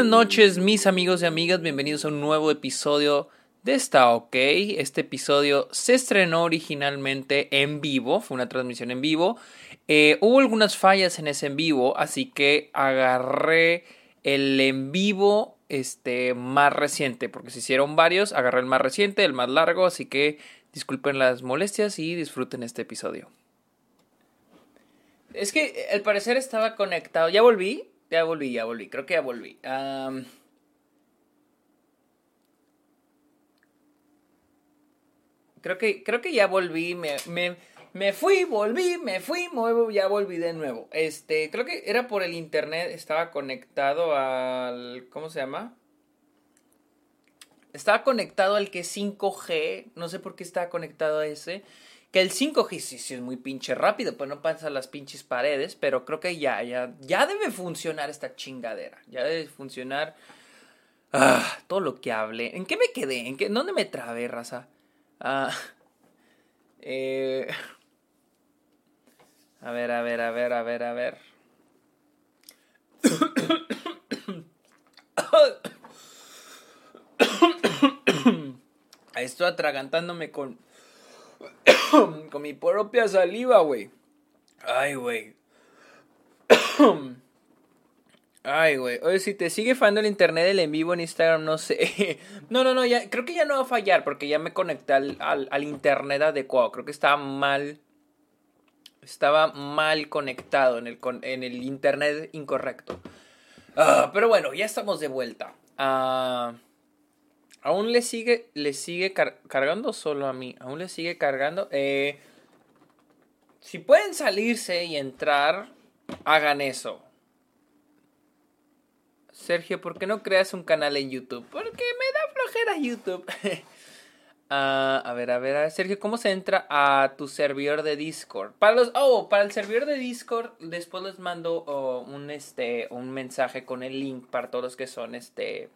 buenas noches, mis amigos y amigas. Bienvenidos a un nuevo episodio de Está OK. Este episodio se estrenó originalmente en vivo, fue una transmisión en vivo. Eh, hubo algunas fallas en ese en vivo, así que agarré el en vivo este, más reciente, porque se hicieron varios. Agarré el más reciente, el más largo, así que disculpen las molestias y disfruten este episodio. Es que al parecer estaba conectado. Ya volví, ya volví, ya volví. Creo que ya volví. creo, que, creo que ya volví. Me, me, me fui, volví, me fui, muevo, ya volví de nuevo. Este, creo que era por el internet. Estaba conectado al. ¿Cómo se llama? Estaba conectado al que 5G. No sé por qué estaba conectado a ese. Que el 5G sí, es muy pinche rápido, pues no pasa las pinches paredes, pero creo que ya, ya, ya debe funcionar esta chingadera. Ya debe funcionar ah, todo lo que hable. ¿En qué me quedé? ¿En qué, dónde me trabé, raza? Ah, eh, a ver, a ver, a ver, a ver, a ver. Estoy atragantándome con con mi propia saliva, güey. Ay, güey. Ay, güey. Oye, si te sigue fallando el internet del en vivo en Instagram, no sé. No, no, no, creo que ya no va a fallar porque ya me conecté al, al, internet adecuado. Creo que estaba mal. Estaba mal conectado en el, en el internet incorrecto. Ah, pero bueno, ya estamos de vuelta. Ah. Aún le sigue, le sigue cargando solo a mí. Aún le sigue cargando. Eh, si pueden salirse y entrar, hagan eso. Sergio, ¿por qué no creas un canal en YouTube? Porque me da flojera YouTube. Ah, a ver, a ver, a ver, Sergio, ¿cómo se entra a tu servidor de Discord? Para los, oh, para el servidor de Discord, después les mando oh, un, este, un mensaje con el link para todos los que son, este,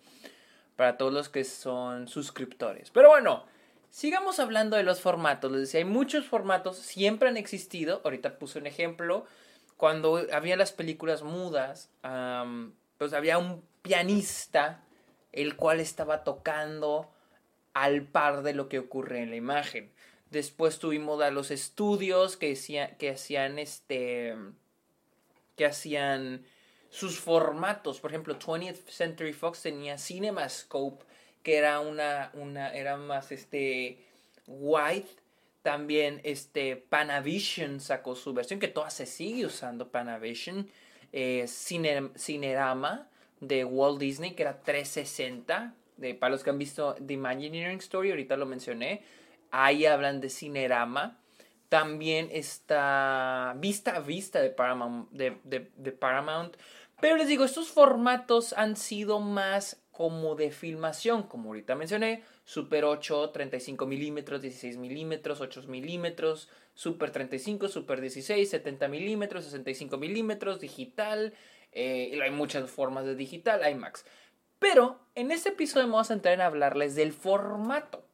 para todos los que son suscriptores. Pero bueno, sigamos hablando de los formatos. Les decía, hay muchos formatos, siempre han existido. Ahorita puse un ejemplo. Cuando había las películas mudas, pues había un pianista el cual estaba tocando al par de lo que ocurre en la imagen. Después tuvimos a los estudios que, que hacían este que hacían sus formatos. Por ejemplo, 20th Century Fox tenía CinemaScope, que era una, una era más este. También este Panavision sacó su versión, que todavía se sigue usando Panavision. Eh, Cinerama de Walt Disney, que era 360. De, para los que han visto The Imagineering Story, ahorita lo mencioné. Ahí hablan de Cinerama. También está Vista a Vista de Paramount. De Paramount pero les digo, estos formatos han sido más como de filmación, como ahorita mencioné, Super 8, 35 milímetros, 16 milímetros, 8 milímetros, Super 35, Super 16, 70 milímetros, 65 milímetros, digital, eh, hay muchas formas de digital, IMAX. Pero en este episodio vamos a entrar en hablarles del formato,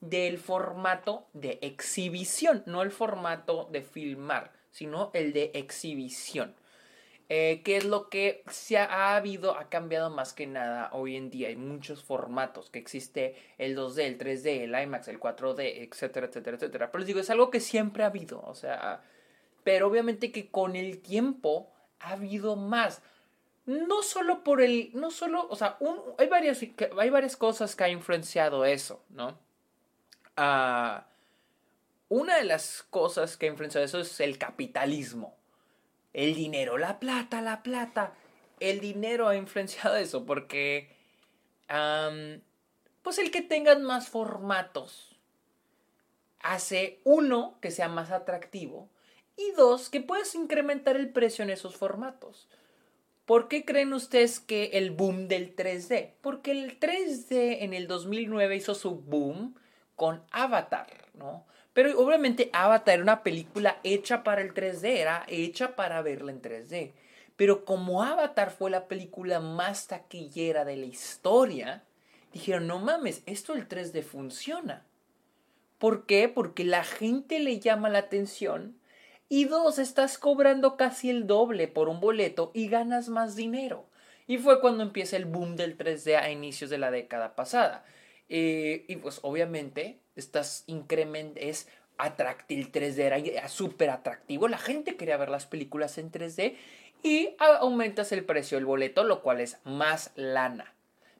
del formato de exhibición, no el formato de filmar, sino el de exhibición. Eh, ¿Qué es lo que se ha, habido, ha cambiado más que nada hoy en día? Hay muchos formatos, que existe el 2D, el 3D, el IMAX, el 4D, etcétera, etcétera, etcétera. Pero les digo, es algo que siempre ha habido, o sea, pero obviamente que con el tiempo ha habido más. No solo por el, no solo, o sea, hay, varias, hay varias cosas que ha influenciado eso, ¿no? Ah, una de las cosas que ha influenciado eso es el capitalismo el dinero, la plata, la plata. El dinero ha influenciado eso porque, pues el que tengan más formatos hace uno que sea más atractivo y dos que puedes incrementar el precio en esos formatos. ¿Por qué creen ustedes que el boom del 3D? Porque el 3D en el 2009 hizo su boom con Avatar, ¿no? Pero obviamente Avatar era una película hecha para el 3D, era hecha para verla en 3D. Pero como Avatar fue la película más taquillera de la historia, dijeron, no mames, esto el 3D funciona. ¿Por qué? Porque la gente le llama la atención. Y dos, estás cobrando casi el doble por un boleto y ganas más dinero. Y fue cuando empieza el boom del 3D a inicios de la década pasada. Eh, y pues obviamente estas increment es atractivo, 3D era súper atractivo, la gente quería ver las películas en 3D y aumentas el precio del boleto, lo cual es más lana.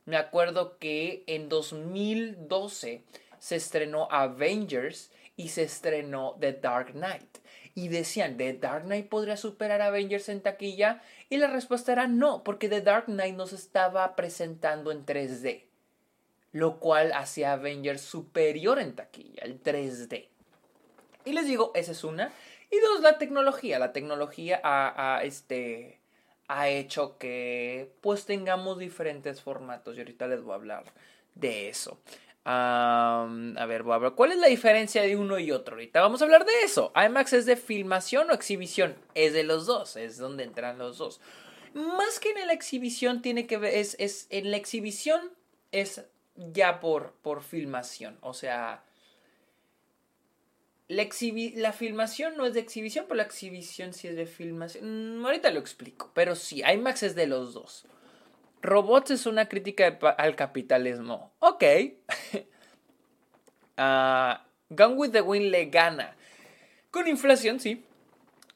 Me acuerdo que en 2012 se estrenó Avengers y se estrenó The Dark Knight. Y decían, ¿The Dark Knight podría superar a Avengers en taquilla? Y la respuesta era no, porque The Dark Knight nos estaba presentando en 3D. Lo cual hacía Avengers superior en taquilla, el 3D. Y les digo, esa es una. Y dos, la tecnología. La tecnología ha, este, ha hecho que pues tengamos diferentes formatos. Y ahorita les voy a hablar de eso. a ver, voy a hablar. ¿Cuál es la diferencia de uno y otro? Ahorita vamos a hablar de eso. IMAX es de filmación o exhibición. Es de los dos. Es donde entran los dos. Más que en la exhibición tiene que ver. Es, es en la exhibición es ya por, por filmación. O sea, la, la filmación no es de exhibición, pero la exhibición sí es de filmación. Mm, ahorita lo explico, pero sí, IMAX es de los dos. Robots es una crítica al capitalismo. Ok. uh, Gone with the Wind le gana. Con inflación, sí.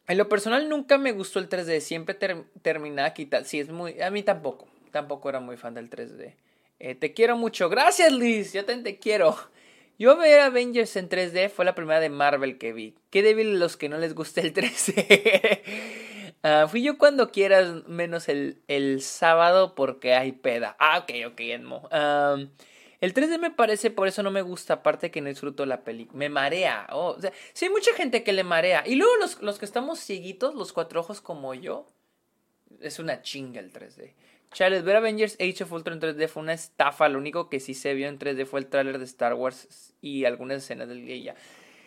En lo personal nunca me gustó el 3D. Siempre terminaba quitando. Sí, es muy. A mí tampoco. Tampoco era muy fan del 3D. Eh, te quiero mucho. Gracias, Liz. Yo también te quiero. Yo ver Avengers en 3D fue la primera de Marvel que vi. Qué débil los que no les gusta el 3D. Ah, fui yo cuando quieras, menos el, el, sábado porque hay peda. Ah, ok, ok, Edmo. el 3D me parece, por eso no me gusta, aparte que no disfruto la película. Me marea. Oh, o sea, sí hay mucha gente que le marea. Y luego los, los que estamos cieguitos, los cuatro ojos como yo, es una chinga el 3D. Charles, ver Avengers Age of Ultron en 3D fue una estafa. Lo único que sí se vio en 3D fue el tráiler de Star Wars y algunas escenas de ella.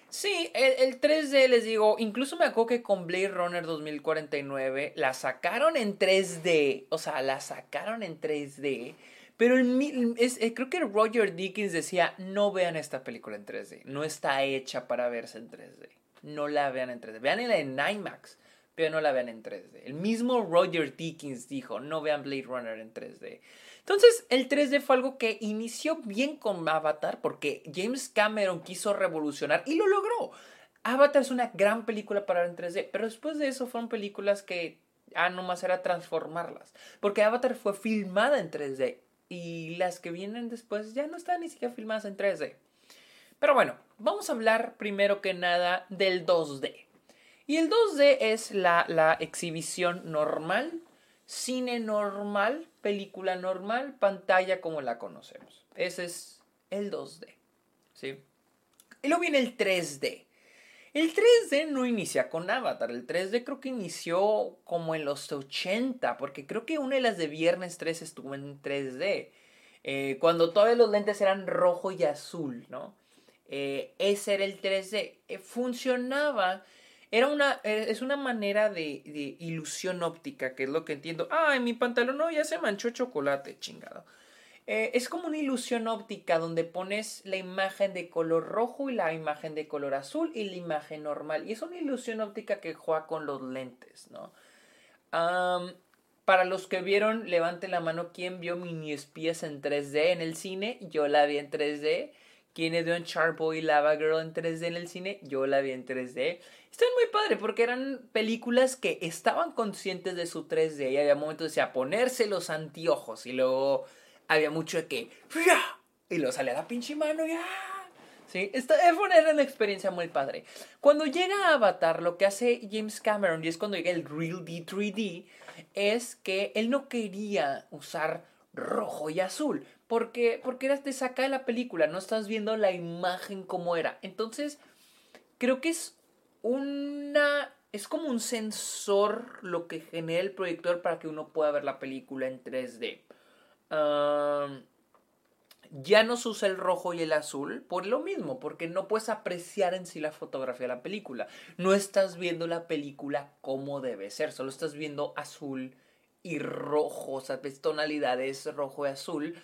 Sí, el, 3D les digo, incluso me acuerdo que con Blade Runner 2049 la sacaron en 3D. O sea, la sacaron en 3D. Pero es, eh, creo que Roger Dickens decía, no vean esta película en 3D. No está hecha para verse en 3D. No la vean en 3D. Veanla en IMAX pero no la vean en 3D. El mismo Roger Dickens dijo, no vean Blade Runner en 3D. Entonces, el 3D fue algo que inició bien con Avatar porque James Cameron quiso revolucionar y lo logró. Avatar es una gran película para en 3D, pero después de eso fueron películas que, ah, nomás era transformarlas. Porque Avatar fue filmada en 3D y las que vienen después ya no están ni siquiera filmadas en 3D. Pero bueno, vamos a hablar primero que nada del 2D. Y el 2D es la, la exhibición normal, cine normal, película normal, pantalla como la conocemos. Ese es el 2D. ¿sí? Y luego viene el 3D. El 3D no inicia con Avatar. El 3D creo que inició como en los 80, porque creo que una de las de Viernes 3 estuvo en 3D. Eh, cuando todos los lentes eran rojo y azul, ¿no? Eh, ese era el 3D. Eh, funcionaba era una, eh, es una manera de, de, ilusión óptica, que es lo que entiendo. Ay, mi pantalón no, ya se manchó chocolate, chingado. Eh, es como una ilusión óptica donde pones la imagen de color rojo y la imagen de color azul y la imagen normal. Y es una ilusión óptica que juega con los lentes, ¿no? para los que vieron, levanten la mano. ¿Quién vio Mini Espías en 3D en el cine? Yo la vi en 3D. ¿Quiénes vio Boy y Lava Girl en 3D en el cine? Yo la vi en 3D. Están muy padre porque eran películas que estaban conscientes de su 3D y había momentos decía ponerse los anteojos y luego había mucho de que y luego salía la pinche mano y Sí, esta era una experiencia muy padre. Cuando llega a Avatar, lo que hace James Cameron, y es cuando llega el Real D 3D, es que él no quería usar rojo y azul. Porque, porque te saca de la película, no estás viendo la imagen como era. Entonces, creo que es una... Es como un sensor lo que genera el proyector para que uno pueda ver la película en 3D. ya no se usa el rojo y el azul por lo mismo, porque no puedes apreciar en sí la fotografía de la película. No estás viendo la película como debe ser, solo estás viendo azul y rojo, o sea, ves tonalidades rojo y azul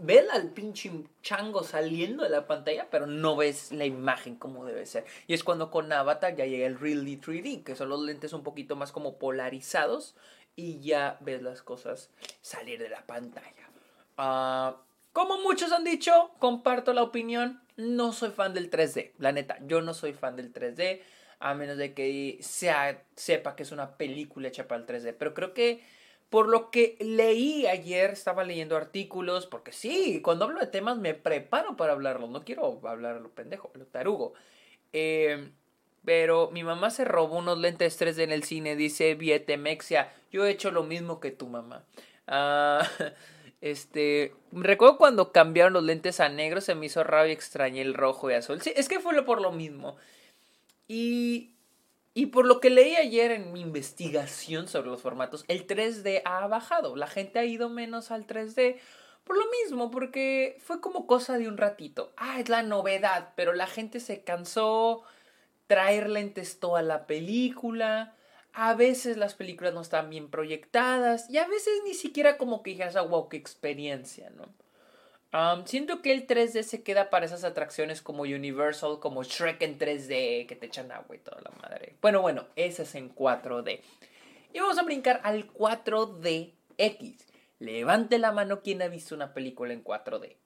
ves al pinche chango saliendo de la pantalla, pero no ves la imagen como debe ser. Y es cuando con Avatar ya llega el Really 3D, que son los lentes un poquito más como polarizados y ya ves las cosas salir de la pantalla. Ah, como muchos han dicho, comparto la opinión, no soy fan del 3D, la neta, yo no soy fan del 3D, a menos de que sea, sepa que es una película hecha para el 3D, pero creo que por lo que leí ayer, estaba leyendo artículos, porque sí, cuando hablo de temas me preparo para hablarlo, no quiero hablar lo pendejo, lo tarugo. Eh, pero mi mamá se robó unos lentes 3D en el cine, dice Vietemexia. Yo he hecho lo mismo que tu mamá. Ah, este, recuerdo cuando cambiaron los lentes a negro, se me hizo raro y extrañé el rojo y azul. Sí, es que fue por lo mismo. Y, y por lo que leí ayer en mi investigación sobre los formatos, el 3D ha bajado. La gente ha ido menos al 3D. Por lo mismo, porque fue como cosa de un ratito. Ah, es la novedad, pero la gente se cansó traer lentes toda la película. A veces las películas no están bien proyectadas y a veces ni siquiera como que digas, wow, qué experiencia, ¿no? Siento que el 3D se queda para esas atracciones como Universal, como Shrek en 3D, que te echan agua y toda la madre. Bueno, bueno, ese es en 4D. Y vamos a brincar al 4DX. Levante la mano quien ha visto una película en 4D.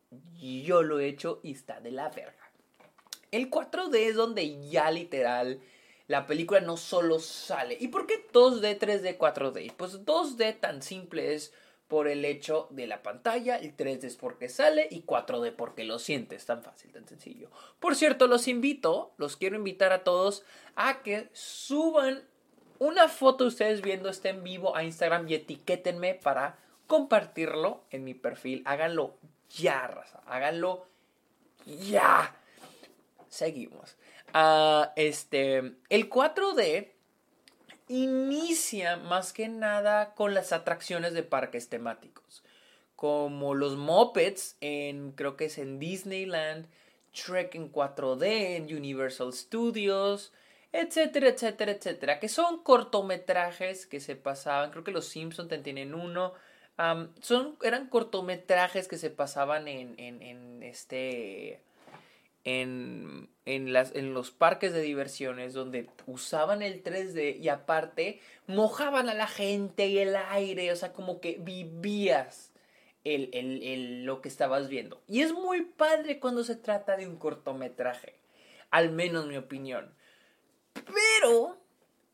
Yo lo he hecho y está de la verga. El 4D es donde ya literal la película no solo sale. ¿Y por qué 2D, 3D, 4D? Pues 2D tan simple es por el hecho de la pantalla, el 3D es porque sale y 4D porque lo sientes, tan fácil, tan sencillo. Por cierto, los invito, los quiero invitar a todos a que suban una foto de ustedes viendo este en vivo a Instagram y etiquétenme para compartirlo en mi perfil. Háganlo ya, raza, háganlo ya seguimos. Ah, este, el 4D inicia más que nada con las atracciones de parques temáticos, como los Muppets en, creo que es en Disneyland, Trek en 4D en Universal Studios, etcétera, etcétera, etcétera, que son cortometrajes que se pasaban, creo que los Simpsons tienen uno, son, eran cortometrajes que se pasaban en, en, en este en, en, las, en los parques de diversiones donde usaban el 3D y aparte mojaban a la gente y el aire, o sea, como que vivías el, el, lo que estabas viendo. Y es muy padre cuando se trata de un cortometraje, al menos mi opinión. Pero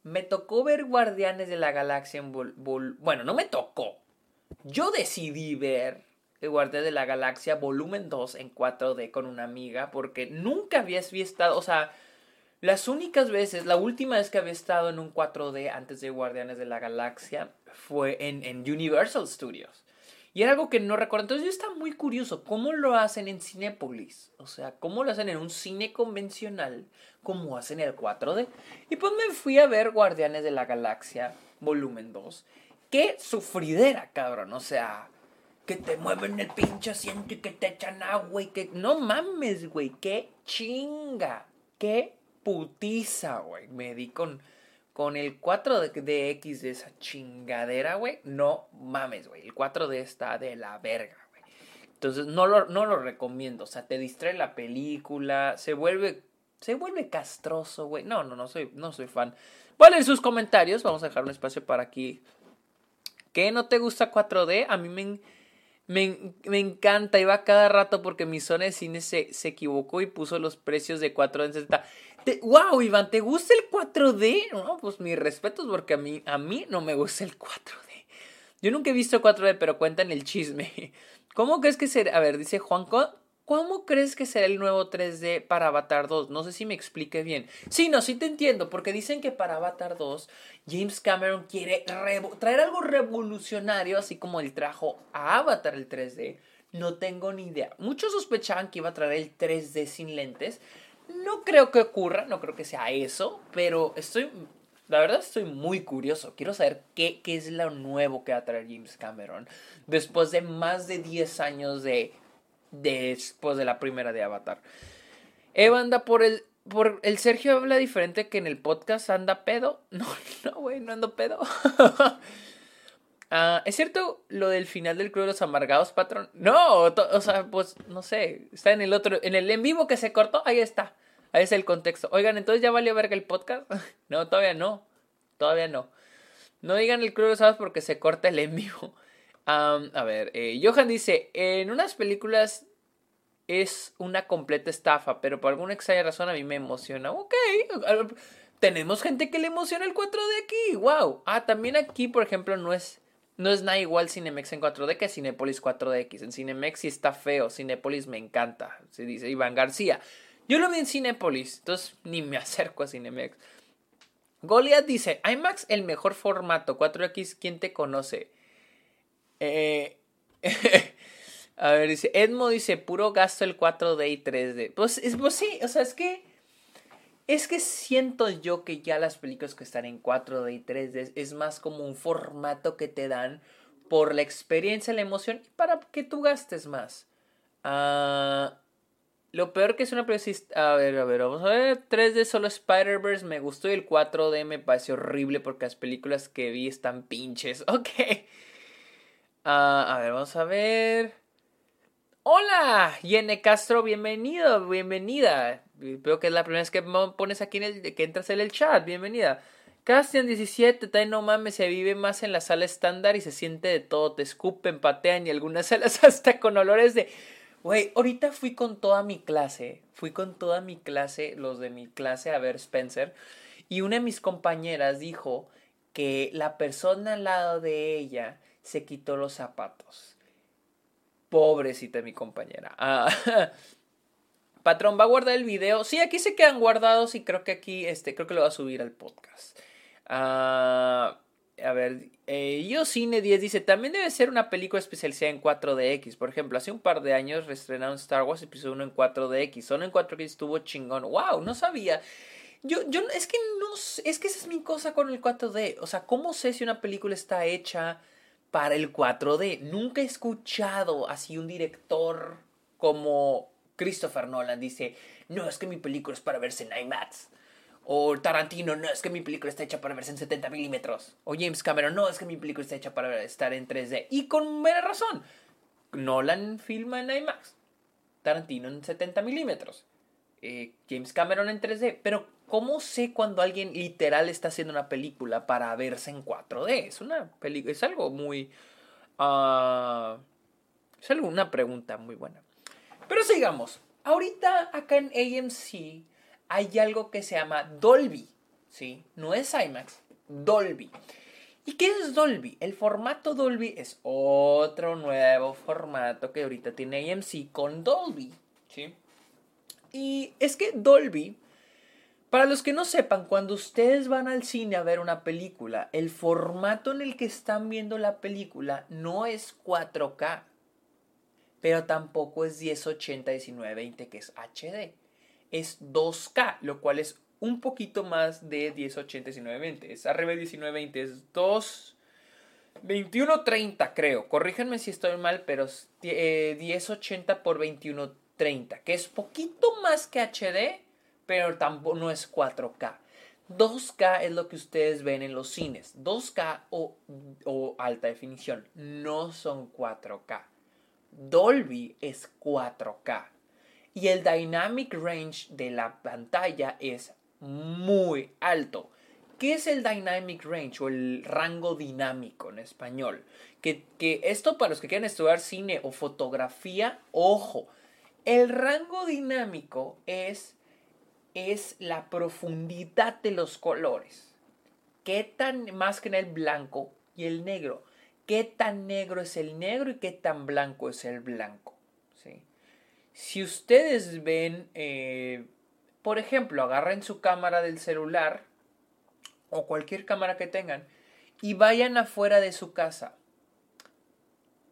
me tocó ver Guardianes de la Galaxia en... bueno, no me tocó. Yo decidí ver Guardia de la Galaxia volumen 2 en 4D con una amiga porque nunca había estado, o sea, las únicas veces, la última vez que había estado en un 4D antes de Guardianes de la Galaxia fue en, en Universal Studios. Y era algo que no recuerdo. Entonces yo estaba muy curioso, ¿cómo lo hacen en Cinepolis? O sea, ¿cómo lo hacen en un cine convencional? ¿Cómo hacen el 4D? Y pues me fui a ver Guardianes de la Galaxia, volumen 2. Qué sufridera, cabrón. O sea, que te mueven el pinche asiento y que te echan agua y que... No mames, güey, qué chinga, qué putiza, güey. Me di con, con el 4DX de esa chingadera, güey. No mames, güey. El 4D está de la verga, güey. Entonces no lo, no lo recomiendo. O sea, te distrae la película, se vuelve... Se vuelve castroso, güey. No, no, no soy, no soy fan. Voy a sus comentarios. Vamos a dejar un espacio para aquí. ¿Qué no te gusta 4D? A mí me me, me, encanta, iba cada rato porque mi zona de cine se, se equivocó y puso los precios de 4D en 60. ¡Wow, Iván! ¿Te gusta el 4D? No, pues mis respetos porque a mí, a mí no me gusta el 4D. Yo nunca he visto 4D, pero cuentan el chisme. ¿Cómo crees que será? A ver, dice Juanco, ¿Cómo crees que será el nuevo 3D para Avatar 2? No sé si me explique bien. Sí, no, sí te entiendo, porque dicen que para Avatar 2 James Cameron quiere traer algo revolucionario, así como el trajo a Avatar el 3D. No tengo ni idea. Muchos sospechaban que iba a traer el 3D sin lentes. No creo que ocurra, no creo que sea eso, pero estoy, la verdad estoy muy curioso. Quiero saber qué, qué es lo nuevo que va a traer James Cameron después de más de 10 años de después de la primera de Avatar. Eva anda por el. Por el Sergio habla diferente que en el podcast anda pedo. No, no, güey, no ando pedo. Ah, ¿Es cierto lo del final del Club de los Amargados, patrón? No, o sea, pues no sé. Está en el otro, en el en vivo que se cortó, ahí está. Ahí es el contexto. Oigan, entonces ya valió verga el podcast. no, todavía no. Todavía no. No digan el club de sábados porque se corta el en vivo. A ver, eh, Johan dice, en unas películas es una completa estafa, pero por alguna extraña razón a mí me emociona. Ok, tenemos gente que le emociona el 4D aquí, wow. Ah, también aquí, por ejemplo, no es, no es nada igual Cinemex en 4D que Cinepolis 4DX. En Cinemex sí está feo, Cinepolis me encanta, se dice Iván García. Yo lo vi en Cinepolis, entonces ni me acerco a Cinemex. Goliath dice, IMAX el mejor formato, 4X, ¿quién te conoce? Eh... A ver, dice, Edmo dice, puro gasto el 4D y 3D. Pues, pues sí, o sea, es que... Es que siento yo que ya las películas que están en 4D y 3D es más como un formato que te dan por la experiencia, la emoción y para que tú gastes más. Ah, lo peor que es una película... A ver, a ver, vamos a ver. 3D solo Spider-Verse me gustó y el 4D me pareció horrible porque las películas que vi están pinches. Ok. Ah, a ver, vamos a ver. Hola, Yene Castro, bienvenido, bienvenida. Veo que es la primera vez que pones aquí en el que entras en el chat, bienvenida. Castian 17, también no mames, se vive más en la sala estándar y se siente de todo, te escupen, patean y algunas salas hasta con olores de... Güey, ahorita fui con toda mi clase, fui con toda mi clase, los de mi clase a ver Spencer, y una de mis compañeras dijo que la persona al lado de ella se quitó los zapatos Pobrecita mi compañera. Ah, patrón, ¿va a guardar el video? Sí, aquí se quedan guardados y creo que aquí, este, creo que lo va a subir al podcast. Ah, a ver, eh, Yo Cine 10 dice, también debe ser una película especializada en 4DX. Por ejemplo, hace un par de años reestrenaron Star Wars Episodio 1 en 4DX. Solo en 4DX estuvo chingón. ¡Wow! No sabía. Yo, yo, es que no, es que esa es mi cosa con el 4D. O sea, ¿cómo sé si una película está hecha para el 4D. Nunca he escuchado así un director como Christopher Nolan dice, no, es que mi película es para verse en IMAX. O Tarantino, no, es que mi película está hecha para verse en 70 milímetros. O James Cameron, no, es que mi película está hecha para estar en 3D. Y con mera razón. Nolan filma en IMAX. Tarantino en 70 milímetros. Eh, James Cameron en 3D. Pero ¿cómo sé cuando alguien literal está haciendo una película para verse en 4D? Es una película, es algo muy... Uh, es algo, una pregunta muy buena. Pero sigamos. Ahorita acá en AMC hay algo que se llama Dolby. ¿Sí? No es IMAX, Dolby. ¿Y qué es Dolby? El formato Dolby es otro nuevo formato que ahorita tiene AMC con Dolby. ¿Sí? Y es que Dolby, para los que no sepan, cuando ustedes van al cine a ver una película, el formato en el que están viendo la película no es 4K, pero tampoco es 1080 1920 que es HD. Es 2K, lo cual es un poquito más de 1080 1920. Es arriba de 1920, es 2 2130 creo. Corríjanme si estoy mal, pero es 1080 eh, por 2130 30, que es poquito más que HD, pero tampoco no es 4K. 2K es lo que ustedes ven en los cines. 2K o, alta definición no son 4K. Dolby es 4K. Y el dynamic range de la pantalla es muy alto. ¿Qué es el dynamic range o el rango dinámico en español? Que, que esto para los que quieran estudiar cine o fotografía, ojo, el rango dinámico es, es la profundidad de los colores. ¿Qué tan, más que en el blanco y el negro? ¿Qué tan negro es el negro y qué tan blanco es el blanco? ¿Sí? Si ustedes ven, eh, por ejemplo, agarren su cámara del celular o cualquier cámara que tengan y vayan afuera de su casa.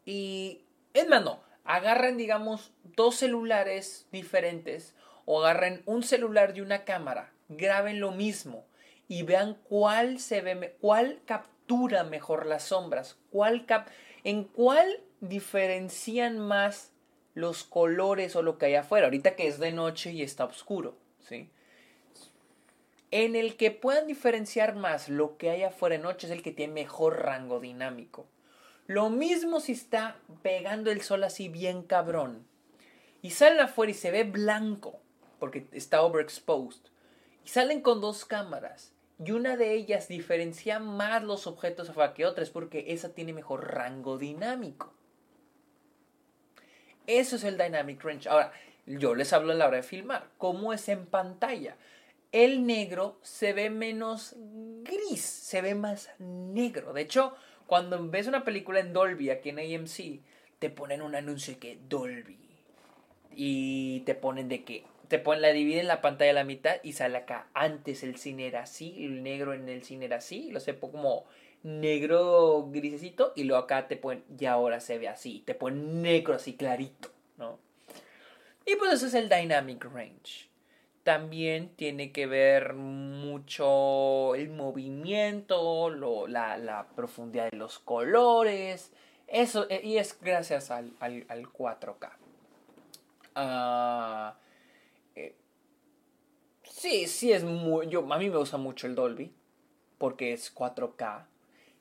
Y, es más, no, agarren, digamos, dos celulares diferentes o agarren un celular y una cámara, graben lo mismo y vean cuál se ve, cuál captura mejor las sombras, cuál cap en cuál diferencian más los colores o lo que hay afuera, ahorita que es de noche y está oscuro, ¿sí? En el que puedan diferenciar más lo que hay afuera de noche es el que tiene mejor rango dinámico. Lo mismo si está pegando el sol así bien cabrón. Y salen afuera y se ve blanco, porque está overexposed. Y salen con dos cámaras. Y una de ellas diferencia más los objetos que otras porque esa tiene mejor rango dinámico. Eso es el Dynamic Range. Ahora, yo les hablo a la hora de filmar. ¿Cómo es en pantalla? El negro se ve menos gris, se ve más negro. De hecho, cuando ves una película en Dolby aquí en AMC, te ponen un anuncio de que Dolby. Y te ponen de que te ponen, la dividen la pantalla a la mitad y sale acá. Antes el cine era así, el negro en el cine era así, lo sé como negro grisecito y luego acá te ponen, y ahora se ve así, te ponen negro así clarito, ¿no? Y pues eso es el dynamic range. También tiene que ver mucho el movimiento, lo, la, la, profundidad de los colores. Eso, eh, y es gracias al, al, al 4K. Ah, eh, sí, sí es muy... Yo, a mí me gusta mucho el Dolby porque es 4K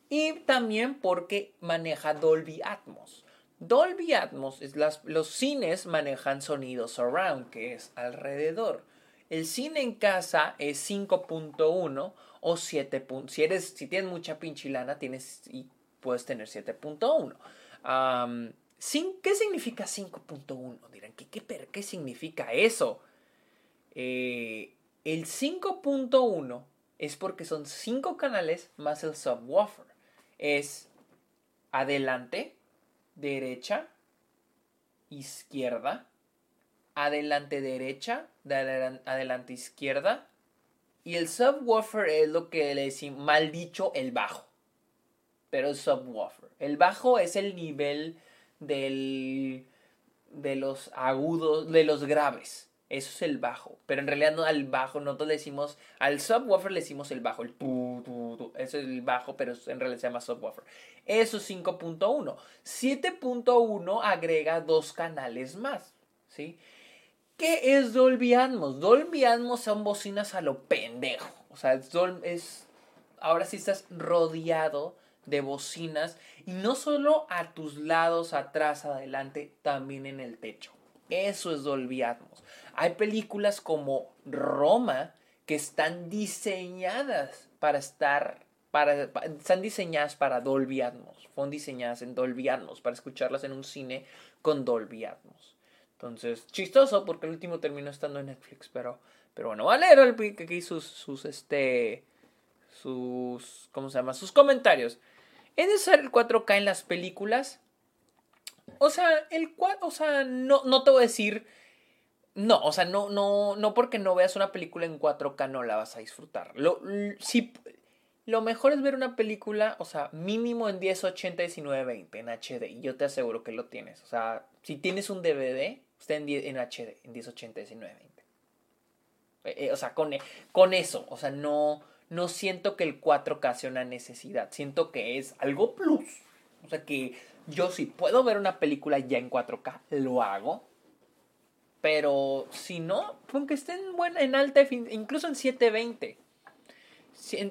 y también porque maneja Dolby Atmos. Dolby Atmos es las, los cines manejan sonidos surround, que es alrededor. El cine en casa es 5.1 o 7. Si eres si tienes mucha pinchilana tienes y puedes tener 7.1. ¿Qué significa 5.1? Dirán, ¿qué, qué, qué significa eso? Eh, el 5.1 es porque son 5 canales más el subwoofer. Es adelante, derecha, izquierda, adelante, derecha, adelante, izquierda. Y el subwoofer es lo que le decimos, mal dicho, el bajo. Pero el subwoofer. El bajo es el nivel del, de los agudos, de los graves. Eso es el bajo. Pero en realidad no al bajo, nosotros le decimos, al subwoofer le decimos el bajo, el tu, tu, tu. Eso es el bajo, pero en realidad se llama subwoofer. Eso es 5.1. 7.1 agrega dos canales más. ¿Sí? ¿Qué es Dolby Atmos? Dolby Atmos son bocinas a lo pendejo. O sea, es, ahora sí estás rodeado de bocinas y no solo a tus lados, atrás, adelante, también en el techo. Eso es Dolby Atmos. Hay películas como Roma que están diseñadas para estar para, están diseñadas para Dolby Atmos. Fueron diseñadas en Dolby Atmos para escucharlas en un cine con Dolby Atmos. Entonces, chistoso porque el último terminó estando en Netflix, pero pero bueno, a leer aquí sus sus este sus ¿cómo se llama? sus comentarios. ¿Es necesario el 4K en las películas? O sea, el 4, o sea, no, no te voy a decir. No, o sea, no, no, no porque no veas una película en 4K no la vas a disfrutar. Lo, si, lo mejor es ver una película, o sea, mínimo en 1080 1920 en HD. Y yo te aseguro que lo tienes. O sea, si tienes un DVD, está en, en HD, en 1080 1920. Eh, o sea, con, con eso, o sea, no no siento que el 4K sea una necesidad, siento que es algo plus. O sea que yo si puedo ver una película ya en 4K, lo hago. Pero si no, aunque esté en, en alta, incluso en 720.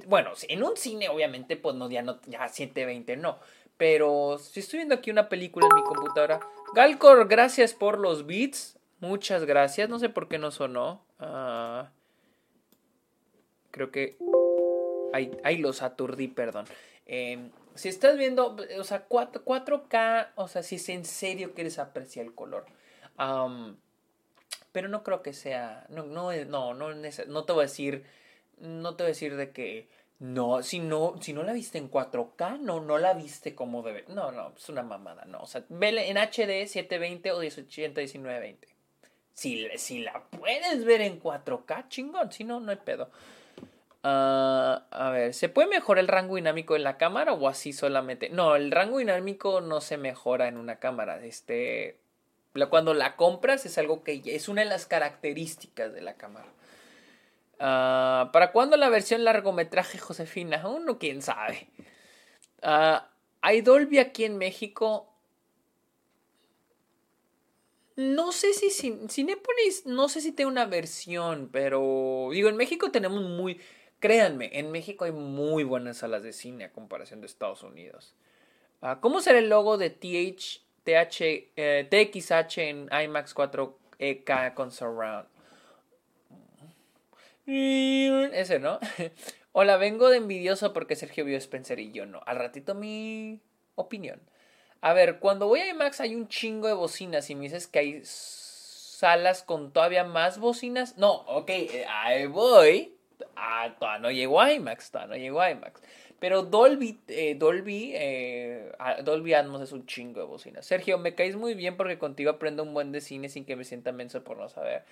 bueno, en un cine obviamente, pues no, ya, no, ya 720 no. Pero si estoy viendo aquí una película en mi computadora. Galcor, gracias por los beats. Muchas gracias. No sé por qué no sonó. Uh, creo que Ahí, los aturdí, perdón. Em, si estás viendo, o sea, 4, k o sea, si es en serio quieres apreciar el color. Pero no creo que sea, no, no, no, no, no te voy a decir, no te voy a decir de que, no, si no, si no la viste en 4K, no, no la viste como debe. No, no, es una mamada, no. O sea, vele en HD 720 o 1080 1920. Si, si la puedes ver en 4K, chingón, si no, no hay pedo. Ah, a ver, ¿se puede mejorar el rango dinámico en la cámara o así solamente? No, el rango dinámico no se mejora en una cámara. Este, cuando la compras es algo que es una de las características de la cámara. Ah, ¿Para cuándo la versión largometraje, Josefina? Uno, quién sabe. Uh, ¿Hay Dolby aquí en México? No sé si Cinepolis, no sé si tiene una versión, pero digo, en México tenemos muy Créanme, en México hay muy buenas salas de cine a comparación de Estados Unidos. Ah, ¿Cómo será el logo de TH, TH, TXH en IMAX 4K con Surround? Ese, ¿no? Hola, vengo de envidioso porque Sergio vio Spencer y yo no. Al ratito mi opinión. A ver, cuando voy a IMAX hay un chingo de bocinas y me dices que hay salas con todavía más bocinas. No, ok, eh, ahí voy. Ah, todavía no llegó a IMAX, todavía no llegó a IMAX. Pero Dolby, eh, Dolby, eh, Dolby Atmos es un chingo de bocinas. Sergio, me caes muy bien porque contigo aprendo un buen de cine sin que me sienta menso por no saber.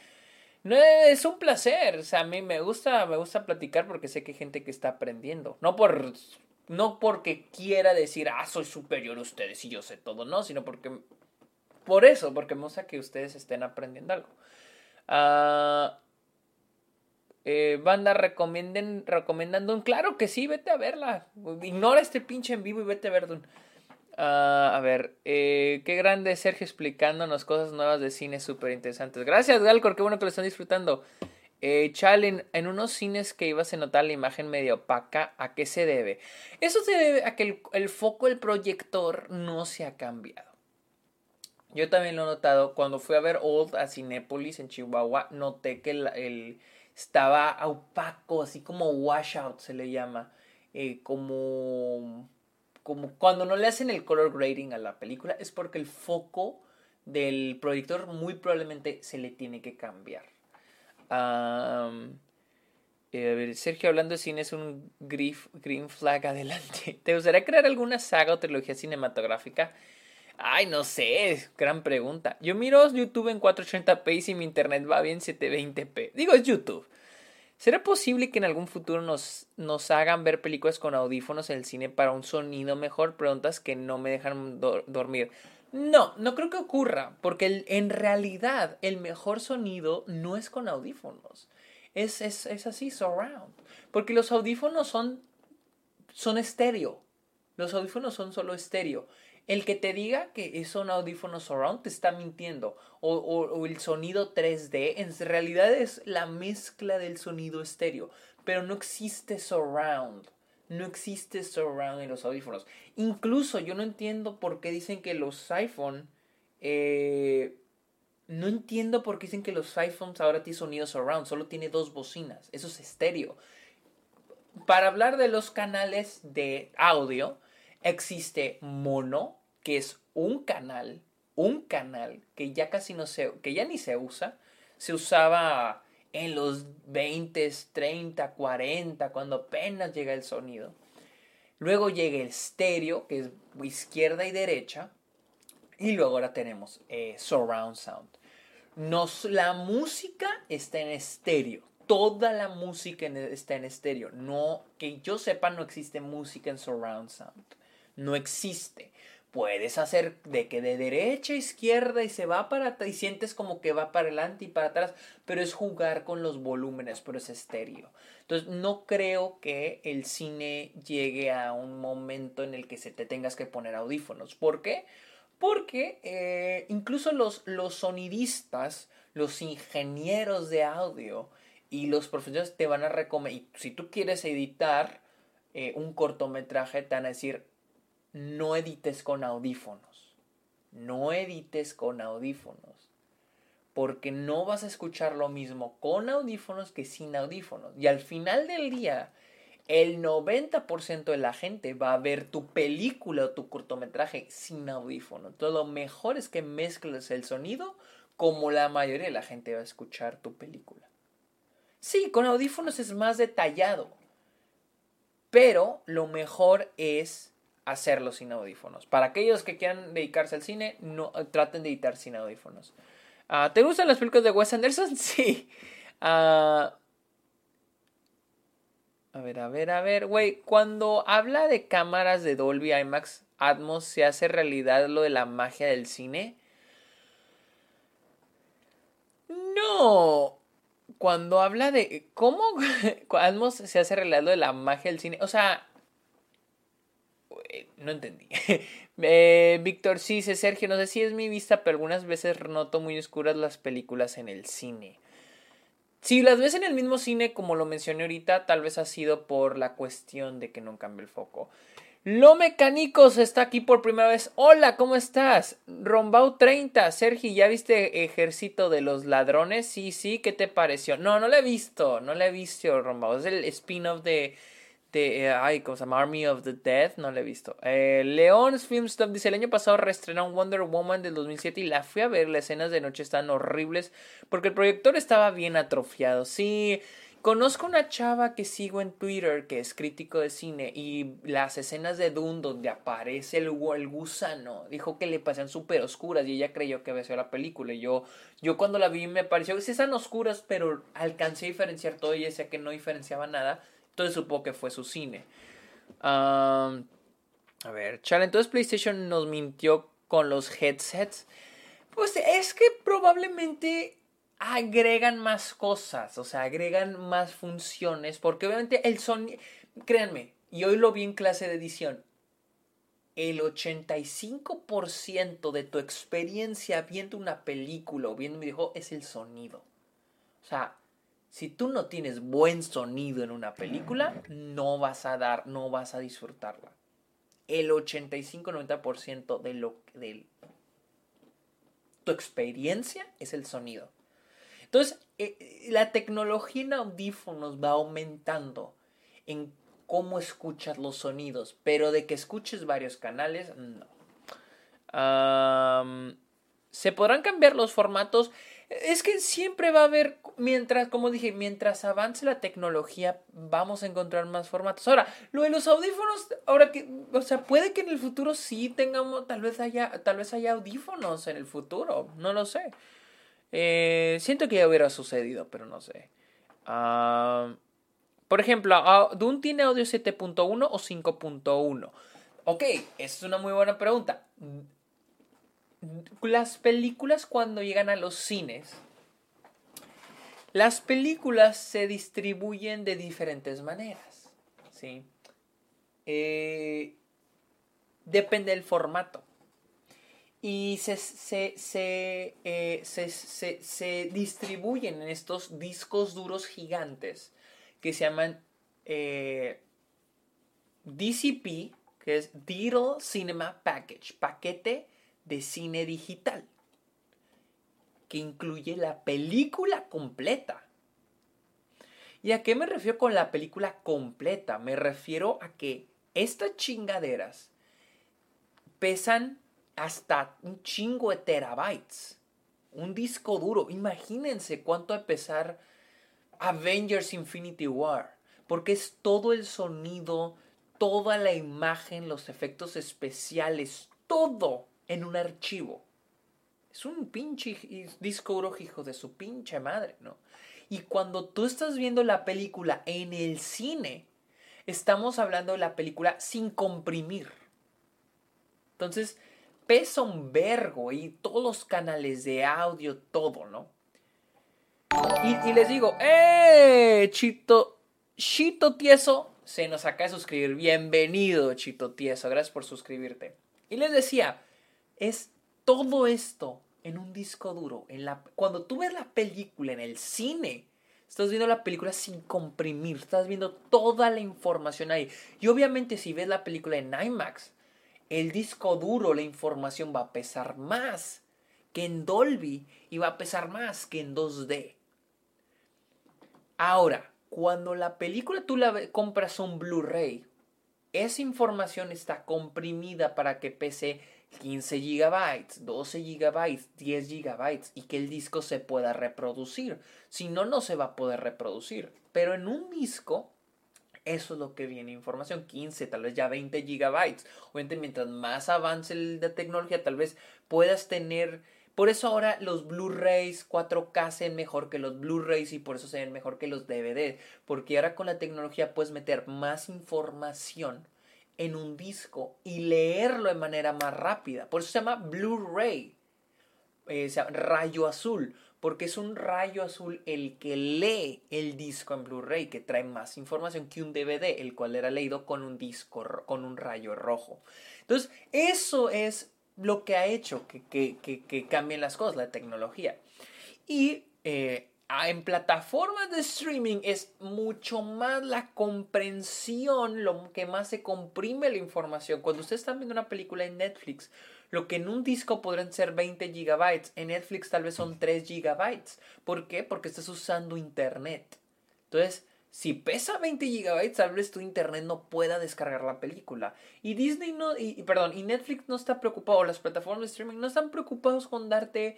No es un placer, o sea, a mí me gusta, me gusta platicar porque sé que hay gente que está aprendiendo. No por no porque quiera decir, ah, soy superior a ustedes y yo sé todo, no, sino porque, por eso, porque me gusta que ustedes estén aprendiendo algo. Ah, eh, banda, recomienden, recomendando un, claro que sí, vete a verla. Ignora este pinche en vivo y vete a ver ah, a ver, eh, qué grande Sergio explicándonos cosas nuevas de cine súper interesantes. Gracias, Galcor, qué bueno que lo están disfrutando. Eh, en unos cines que ibas a notar la imagen medio opaca, ¿a qué se debe? Eso se debe a que el, foco del proyector no se ha cambiado. Yo también lo he notado cuando fui a ver Old a Cinépolis en Chihuahua, noté que el, estaba opaco, así como washout se le llama, eh, como, como cuando no le hacen el color grading a la película, es porque el foco del proyector muy probablemente se le tiene que cambiar. Eh, a ver, Sergio, hablando de cine, es un green flag adelante. ¿Te gustaría crear alguna saga o trilogía cinematográfica? Ay, no sé, gran pregunta. Yo miro YouTube en 480p y si mi internet va bien 720p. Digo, es YouTube. ¿Será posible que en algún futuro nos, nos hagan ver películas con audífonos en el cine para un sonido mejor? Preguntas que no me dejan dormir. No, no creo que ocurra, porque en realidad el mejor sonido no es con audífonos. Es, es, es así, surround. Porque los audífonos son, son estéreo. Los audífonos son solo estéreo. El que te diga que son audífonos surround te está mintiendo. O, o, el sonido 3D en realidad es la mezcla del sonido estéreo. Pero no existe surround no existe surround en los audífonos. Incluso yo no entiendo por qué dicen que los iPhone... Eh, no entiendo por qué dicen que los iPhones ahora tienen sonido surround. Solo tiene dos bocinas. Eso es estéreo. Para hablar de los canales de audio, existe mono, que es un canal, un canal que ya casi no se, que ya ni se usa. Se usaba en los 20, 30, 40, cuando apenas llega el sonido. Luego llega el estéreo, que es izquierda y derecha. Y luego ahora tenemos eh, surround sound. Nos, la música está en estéreo. Toda la música está en estéreo. No, que yo sepa, no existe música en surround sound. No existe puedes hacer de que de derecha a izquierda y se va para y sientes como que va para adelante y para atrás, pero es jugar con los volúmenes, pero es estéreo. Entonces no creo que el cine llegue a un momento en el que se te tengas que poner audífonos. ¿Por qué? Porque eh, incluso los, los sonidistas, los ingenieros de audio y los profesores te van a recomendar, si tú quieres editar eh, un cortometraje, te van a decir, no edites con audífonos. No edites con audífonos. Porque no vas a escuchar lo mismo con audífonos que sin audífonos. Y al final del día, el 90% de la gente va a ver tu película o tu cortometraje sin audífono. Entonces lo mejor es que mezcles el sonido como la mayoría de la gente va a escuchar tu película. Sí, con audífonos es más detallado. Pero lo mejor es hacerlo sin audífonos. Para aquellos que quieran dedicarse al cine, no traten de editar sin audífonos. Ah, ¿Te gustan las películas de Wes Anderson? Sí. Ah, a ver, a ver, a ver, güey. Cuando habla de cámaras de Dolby IMAX Atmos, ¿se hace realidad lo de la magia del cine? No. Cuando habla de. ¿Cómo Atmos se hace realidad lo de la magia del cine? O sea, no entendí. eh, Víctor sí dice, Sergio, no sé si es mi vista, pero algunas veces noto muy oscuras las películas en el cine. Si las ves en el mismo cine, como lo mencioné ahorita, tal vez ha sido por la cuestión de que no cambie el foco. Lo Mecánicos está aquí por primera vez. Hola, ¿cómo estás? Rombau 30. Sergi, ¿ya viste Ejército de los Ladrones? Sí, sí, ¿qué te pareció? No, no lo he visto. No lo he visto, Rombau. Es el spin-off de. De eh, ay, ¿cómo se llama? Army of the Dead. No lo he visto. Eh, Leon's Film Stop dice: El año pasado reestrenaron Wonder Woman del 2007 y la fui a ver. Las escenas de noche están horribles porque el proyector estaba bien atrofiado. Sí. Conozco una chava que sigo en Twitter que es crítico de cine y las escenas de Dune donde aparece el, el gusano dijo que le parecían súper oscuras y ella creyó que había sido la película. Y yo, yo cuando la vi me pareció que sí están oscuras, pero alcancé a diferenciar todo y decía que no diferenciaba nada. Entonces supongo que fue su cine. a ver, Chale, entonces PlayStation nos mintió con los headsets. Pues es que probablemente agregan más cosas, o sea, agregan más funciones, porque obviamente el sonido, créanme, y hoy lo vi en clase de edición, el 85% de tu experiencia viendo una película o viendo un videojuego es el sonido. O sea, si tú no tienes buen sonido en una película, no vas a dar, no vas a disfrutarla. El 85-90% de lo de tu experiencia es el sonido. Entonces, eh, eh, la tecnología en audífonos va aumentando en cómo escuchas los sonidos, pero de que escuches varios canales, no. Se podrán cambiar los formatos. Es que siempre va a haber, mientras, como dije, mientras avance la tecnología, vamos a encontrar más formatos. Ahora, lo de los audífonos, ahora que, o sea, puede que en el futuro sí tengamos, tal vez haya, tal vez haya audífonos en el futuro, no lo sé. Eh, siento que ya hubiera sucedido, pero no sé. Ah, por ejemplo, ah, ¿Dune tiene audio 7.1 o 5.1? Ok, es una muy buena pregunta. Las películas cuando llegan a los cines, las películas se distribuyen de diferentes maneras. ¿sí? Eh, depende del formato y se, se, eh, se, se, distribuyen en estos discos duros gigantes que se llaman eh, DCP, que es Digital Cinema Package, paquete de cine digital, que incluye la película completa. ¿Y a qué me refiero con la película completa? Me refiero a que estas chingaderas pesan hasta un chingo de terabytes. Un disco duro. Imagínense cuánto de pesar Avengers Infinity War. Porque es todo el sonido, toda la imagen, los efectos especiales, todo en un archivo. Es un pinche disco duro, hijo de su pinche madre, ¿no? Y cuando tú estás viendo la película en el cine, estamos hablando de la película sin comprimir. Entonces, pesa un vergo y todos los canales de audio, todo, ¿no? Y, les digo, ¡eh! Chito, Chito Tieso se nos acaba de suscribir. Bienvenido, Chito Tieso. Gracias por suscribirte. Y les decía, es todo esto en un disco duro. Cuando tú ves la película en el cine, estás viendo la película sin comprimir. Estás viendo toda la información ahí. Y obviamente si ves la película en IMAX, el disco duro, la información va a pesar más que en Dolby y va a pesar más que en 2D. Ahora, cuando la película tú la compras un Blu-ray, esa información está comprimida para que pese 15 GB, 12 GB, 10 GB y que el disco se pueda reproducir. Si no, no se va a poder reproducir. Pero en un disco eso es lo que viene información, 15, tal vez ya 20 gigabytes. Obviamente mientras más avance la tecnología, tal vez puedas tener... Por eso ahora los Blu-rays 4K se ven mejor que los Blu-rays y por eso se ven mejor que los DVD. Porque ahora con la tecnología puedes meter más información en un disco y leerlo de manera más rápida. Por eso se llama Blu-ray. Eh, rayo azul porque es un rayo azul el que lee el disco en Blu-ray, que trae más información que un DVD, el cual era leído con un disco, con un rayo rojo. Entonces, eso es lo que ha hecho que, que, cambien las cosas, la tecnología. Y eh, en plataformas de streaming es mucho más la comprensión, lo que más se comprime la información. Cuando ustedes están viendo una película en Netflix, lo que en un disco podrían ser 20 gigabytes, en Netflix tal vez son 3 gigabytes. ¿Por qué? Porque estás usando internet. Entonces, si pesa 20 gigabytes, tal vez tu internet no pueda descargar la película. Y Disney no, y, perdón, y Netflix no está preocupado, las plataformas de streaming no están preocupados con darte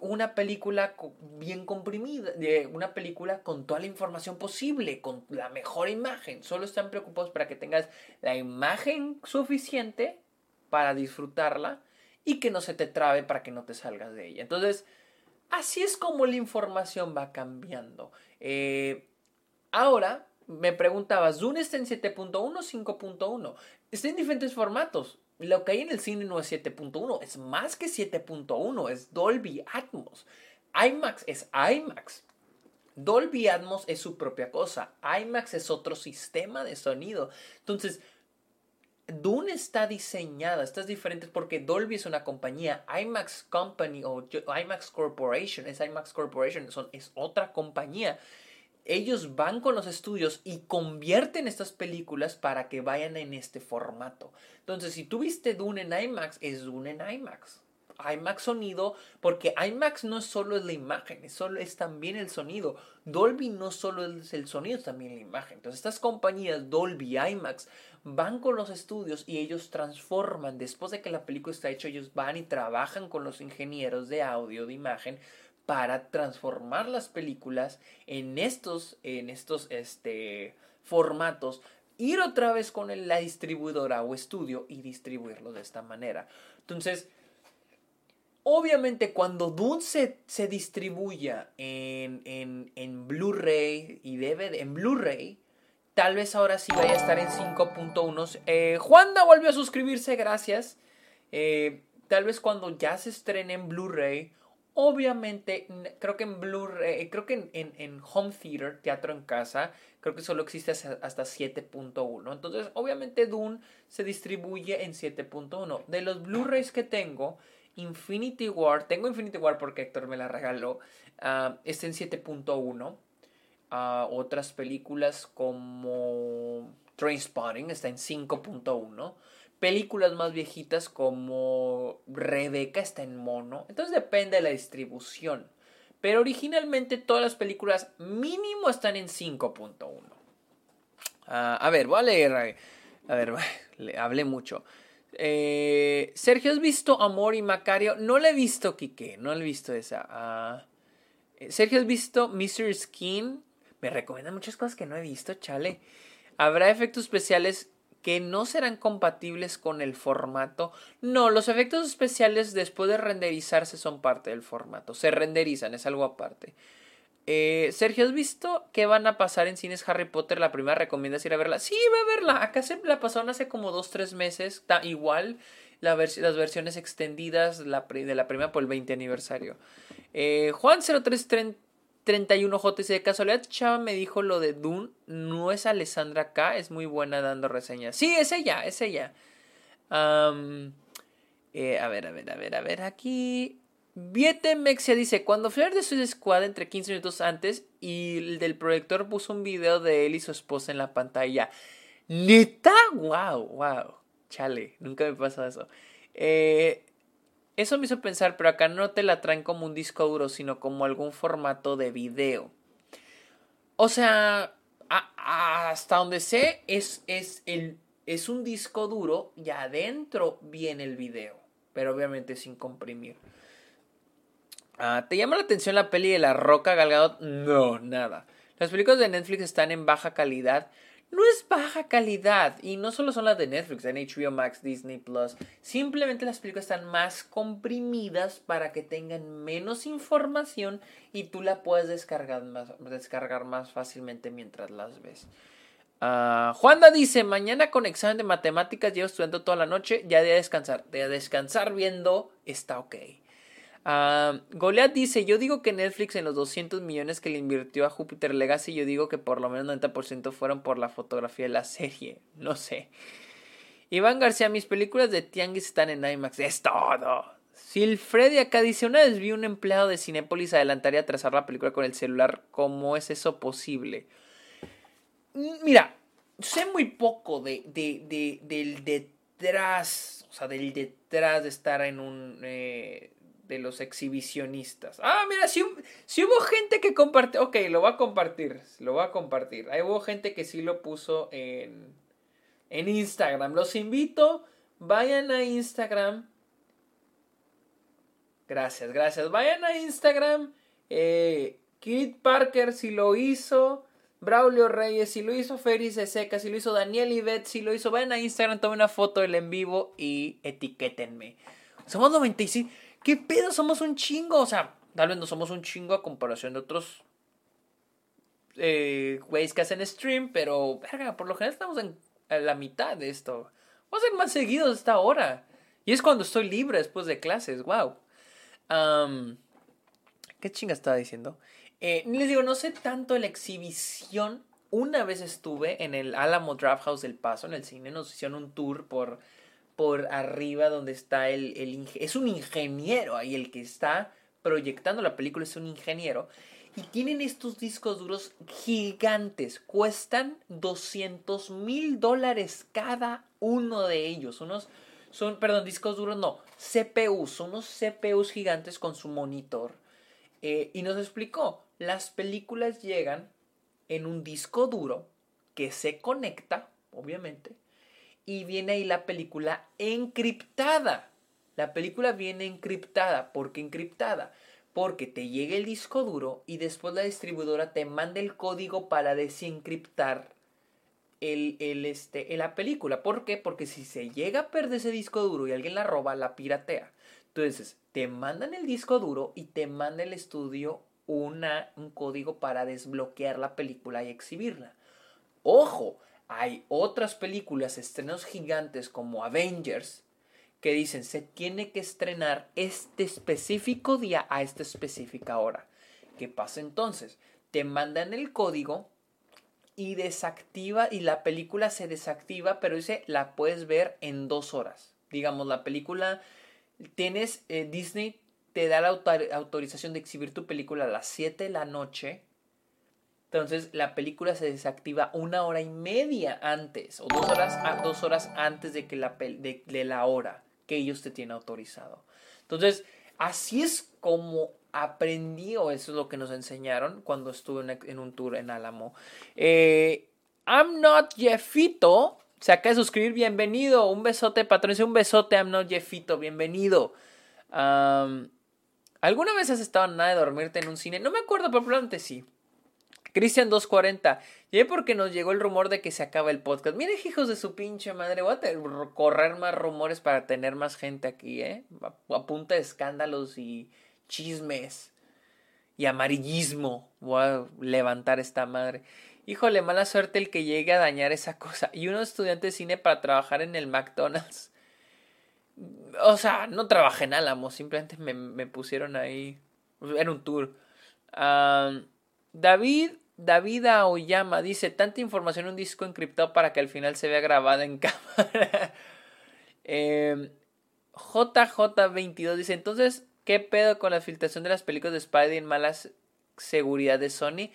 una película bien comprimida, una película con toda la información posible, con la mejor imagen. Solo están preocupados para que tengas la imagen suficiente para disfrutarla y que no se te trabe para que no te salgas de ella. Entonces, así es como la información va cambiando. Eh, ahora, me preguntabas, ¿Dune está en 7.1 o 5.1? Está en diferentes formatos lo que hay en el cine no es 7.1, es más que 7.1, es Dolby Atmos. IMAX es IMAX. Dolby Atmos es su propia cosa. IMAX es otro sistema de sonido. Entonces, Dune está diseñada, estas diferentes porque Dolby es una compañía, IMAX Company o IMAX Corporation, es IMAX Corporation, son, es otra compañía ellos van con los estudios y convierten estas películas para que vayan en este formato. Entonces, si tú viste Dune en IMAX, es Dune en IMAX. IMAX sonido, porque IMAX no solo es la imagen, es, solo, es también el sonido. Dolby no solo es el sonido, es también la imagen. Entonces, estas compañías Dolby, IMAX, van con los estudios y ellos transforman. Después de que la película está hecha, ellos van y trabajan con los ingenieros de audio, de imagen, para transformar las películas en estos, en estos este, formatos, ir otra vez con la distribuidora o estudio y distribuirlo de esta manera. Entonces, obviamente cuando Dune se, distribuya en, en, en Blu-ray y DVD, en Blu-ray, tal vez ahora sí vaya a estar en 5.1. Eh, Juanda volvió a suscribirse, gracias. Eh, tal vez cuando ya se estrene en Blu-ray Obviamente, creo que en Blu-ray, creo que en, en, Home Theater, teatro en casa, creo que solo existe hasta 7.1. Entonces, obviamente Dune se distribuye en 7.1. De los Blu-rays que tengo, Infinity War, tengo Infinity War porque Héctor me la regaló, uh, está en 7.1. Uh, otras películas como Trainspotting está en 5.1 películas más viejitas como Rebeca está en mono. Entonces depende de la distribución. Pero originalmente todas las películas mínimo están en 5.1. Ah, a ver, voy a leer. A ver, le hablé mucho. Eh, Sergio, ¿has visto Amor y Macario? No le he visto, Kike. No le he visto esa. Ah, eh, Sergio, ¿has visto Mr. Skin? Me recomiendan muchas cosas que no he visto, chale. ¿Habrá efectos especiales que no serán compatibles con el formato. No, los efectos especiales después de renderizarse son parte del formato. Se renderizan, es algo aparte. Eh, Sergio, ¿has visto qué van a pasar en cines Harry Potter? La primera recomiendas ir a verla. Sí, va a verla. Acá se la pasaron hace como dos, tres meses. Está igual las versiones extendidas de la primera por el 20 aniversario. Eh, Juan 0330 31 JC. Casualidad, Chava me dijo lo de Dune. No es Alessandra K. Es muy buena dando reseñas. Sí, es ella, es ella. Eh, a ver, a ver, a ver, a ver. Aquí. Viete Mexia dice: Cuando Flair de su Squad entre 15 minutos antes y el del proyector puso un video de él y su esposa en la pantalla. ¿Neta? ¡Wow! ¡Wow! Chale, nunca me pasó eso. Eh, eso me hizo pensar, pero acá no te la traen como un disco duro, sino como algún formato de video. O sea, hasta donde sé, es, es, el, es un disco duro y adentro viene el video, pero obviamente sin comprimir. Ah, ¿Te llama la atención la peli de La Roca Galgado? No, nada. Las películas de Netflix están en baja calidad no es baja calidad. Y no solo son las de Netflix, en HBO Max, Disney Plus. Simplemente las películas están más comprimidas para que tengan menos información y tú la puedes descargar más, descargar más fácilmente mientras las ves. Uh, Juanda dice, mañana con examen de matemáticas llevo estudiando toda la noche, ya de descansar. De descansar viendo está ok. Uh, dice, yo digo que Netflix en los 200 millones que le invirtió a Jupiter Legacy, yo digo que por lo menos 90% fueron por la fotografía de la serie. No sé. Iván García, mis películas de Tianguis están en IMAX. Es todo. Silfredi acá dice, una vez vi un empleado de Cinépolis adelantar y atrasar la película con el celular. ¿Cómo es eso posible? Mm, mira, sé muy poco de, de, del detrás, o sea, del detrás de estar en un... Eh, de los exhibicionistas. Ah, mira, si, si hubo gente que compartió, ok, lo va a compartir, lo va a compartir. Ahí hubo gente que sí lo puso en, en Instagram. Los invito, vayan a Instagram. Gracias, gracias. Vayan a Instagram. Eh, Kid Parker si lo hizo. Braulio Reyes si lo hizo. Feris Seca si lo hizo. Daniel Ivet si lo hizo. Vayan a Instagram, tomen una foto del en vivo y etiquétenme. Somos 95. ¿Qué pedo? Somos un chingo. O sea, tal vez no somos un chingo a comparación de otros eh, güeyes que hacen stream, pero verga, por lo general estamos en la mitad de esto. Vamos a ser más seguidos esta hora. Y es cuando estoy libre después de clases, wow. ¿Qué chinga estaba diciendo? Eh, les digo, no sé tanto la exhibición. Una vez estuve en el Alamo Draft House del Paso, en el cine, nos hicieron un tour por por arriba donde está el, el es un ingeniero ahí el que está proyectando la película es un ingeniero y tienen estos discos duros gigantes cuestan 200 mil dólares cada uno de ellos unos son perdón discos duros no CPUs son unos CPUs gigantes con su monitor eh, y nos explicó las películas llegan en un disco duro que se conecta obviamente y viene ahí la película encriptada. La película viene encriptada. ¿Por qué encriptada? Porque te llega el disco duro y después la distribuidora te manda el código para desencriptar el, el, este, la película. ¿Por qué? Porque si se llega a perder ese disco duro y alguien la roba, la piratea. Entonces, te mandan el disco duro y te manda el estudio una, un código para desbloquear la película y exhibirla. Ojo, hay otras películas, estrenos gigantes como Avengers, que dicen se tiene que estrenar este específico día a esta específica hora. ¿Qué pasa entonces? Te mandan el código y desactiva y la película se desactiva, pero dice la puedes ver en dos horas. Digamos, la película tienes eh, Disney te da la autorización de exhibir tu película a las 7 de la noche entonces la película se desactiva una hora y media antes o dos horas, dos horas antes de, que la, de, de la hora que ellos te tienen autorizado. Entonces, así es como aprendí o eso es lo que nos enseñaron cuando estuve en, un tour en Álamo. Eh, I'm not Jeffito. Se acaba de suscribir, bienvenido. Un besote, patrón. Un besote, I'm not Jeffito, bienvenido. ¿Alguna vez has estado en nada de dormirte en un cine? No me acuerdo, pero probablemente sí. Cristian 240. Llegué porque nos llegó el rumor de que se acaba el podcast. Miren, hijos de su pinche madre. Voy a correr más rumores para tener más gente aquí, ¿eh? A, punta de escándalos y chismes y amarillismo. Voy a levantar esta madre. Híjole, mala suerte el que llegue a dañar esa cosa. Y unos estudiantes de cine para trabajar en el McDonald's. O sea, no trabajé en Álamo, simplemente me, me pusieron ahí. Era un tour. David David Aoyama dice, tanta información en un disco encriptado para que al final se vea grabada en cámara. JJ22 em, dice, entonces, ¿qué pedo con la filtración de las películas de Spider en mala seguridad de Sony?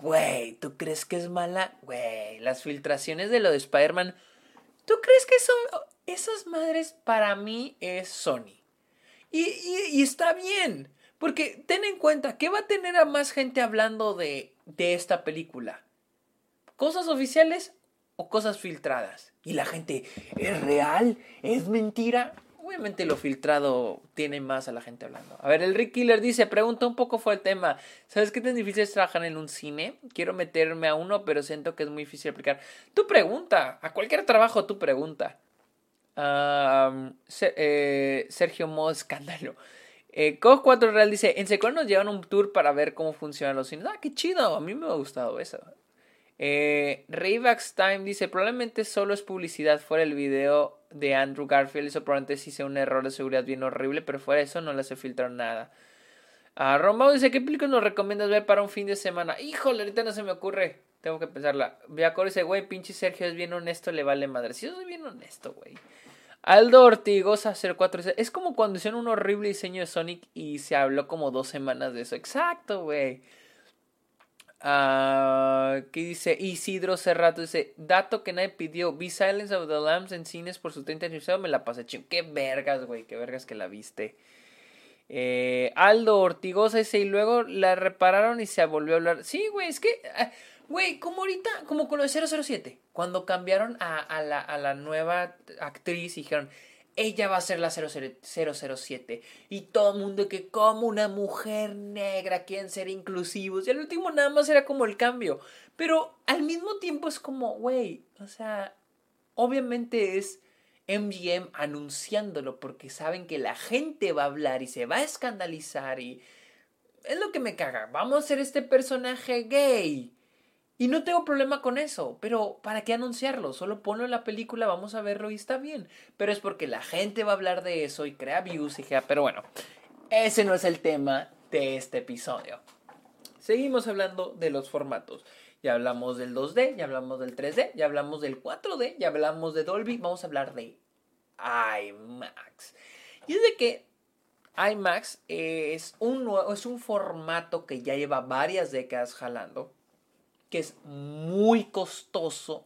Güey, ¿tú crees que es mala? Güey, las filtraciones de lo de Spider-Man, ¿tú crees que son... Esas madres para mí es Sony. Y, y está bien. Porque ten en cuenta que va a tener a más gente hablando de de esta película? ¿Cosas oficiales o cosas filtradas? Y la gente, ¿es real? ¿Es mentira? Obviamente lo filtrado tiene más a la gente hablando. A ver, el Rick Killer dice, pregunta un poco fue el tema. ¿Sabes qué tan difícil es trabajar en un cine? Quiero meterme a uno, pero siento que es muy difícil aplicar. Tu pregunta, a cualquier trabajo tu pregunta. Eh, Sergio Mo Escándalo. Eh, 4 Real dice, en Secor nos llevan un tour para ver cómo funcionan los cines. Ah, qué chido, a mí me ha gustado eso. Eh, Time dice, probablemente solo es publicidad fuera el video de Andrew Garfield. Eso probablemente sí sea un error de seguridad bien horrible, pero fuera eso no le hace filtrar nada. Ah, Romao dice, ¿qué película nos recomiendas ver para un fin de semana? Híjole, ahorita no se me ocurre. Tengo que pensarla. Viacor dice, güey, pinche Sergio es bien honesto, le vale madre. Si yo soy bien honesto, güey. Aldo Ortigosa 04. Es como cuando hicieron un horrible diseño de Sonic y se habló como dos semanas de eso. Exacto, güey. Uh, ¿Qué dice? Isidro Cerrato dice: Dato que nadie pidió. Vi Silence of the Lambs en cines por su 30 aniversario. Me la pasé chido. Qué vergas, güey. Qué vergas que la viste. Eh, Aldo Ortigosa dice: Y luego la repararon y se volvió a hablar. Sí, güey. Es que. Ah, Güey, como ahorita, como con lo de 007, cuando cambiaron a, la, a la nueva actriz y dijeron, ella va a ser la 007. Y todo el mundo que como una mujer negra quieren ser inclusivos. Y al último nada más era como el cambio. Pero al mismo tiempo es como, güey, o sea, obviamente es MGM anunciándolo porque saben que la gente va a hablar y se va a escandalizar y... Es lo que me caga. Vamos a hacer este personaje gay. Y no tengo problema con eso, pero ¿para qué anunciarlo? Solo ponlo en la película, vamos a verlo y está bien. Pero es porque la gente va a hablar de eso y crea views y ya, pero bueno, ese no es el tema de este episodio. Seguimos hablando de los formatos. Ya hablamos del 2D, ya hablamos del 3D, ya hablamos del 4D, ya hablamos de Dolby, vamos a hablar de IMAX. Y es de que IMAX es un, es un formato que ya lleva varias décadas jalando que es muy costoso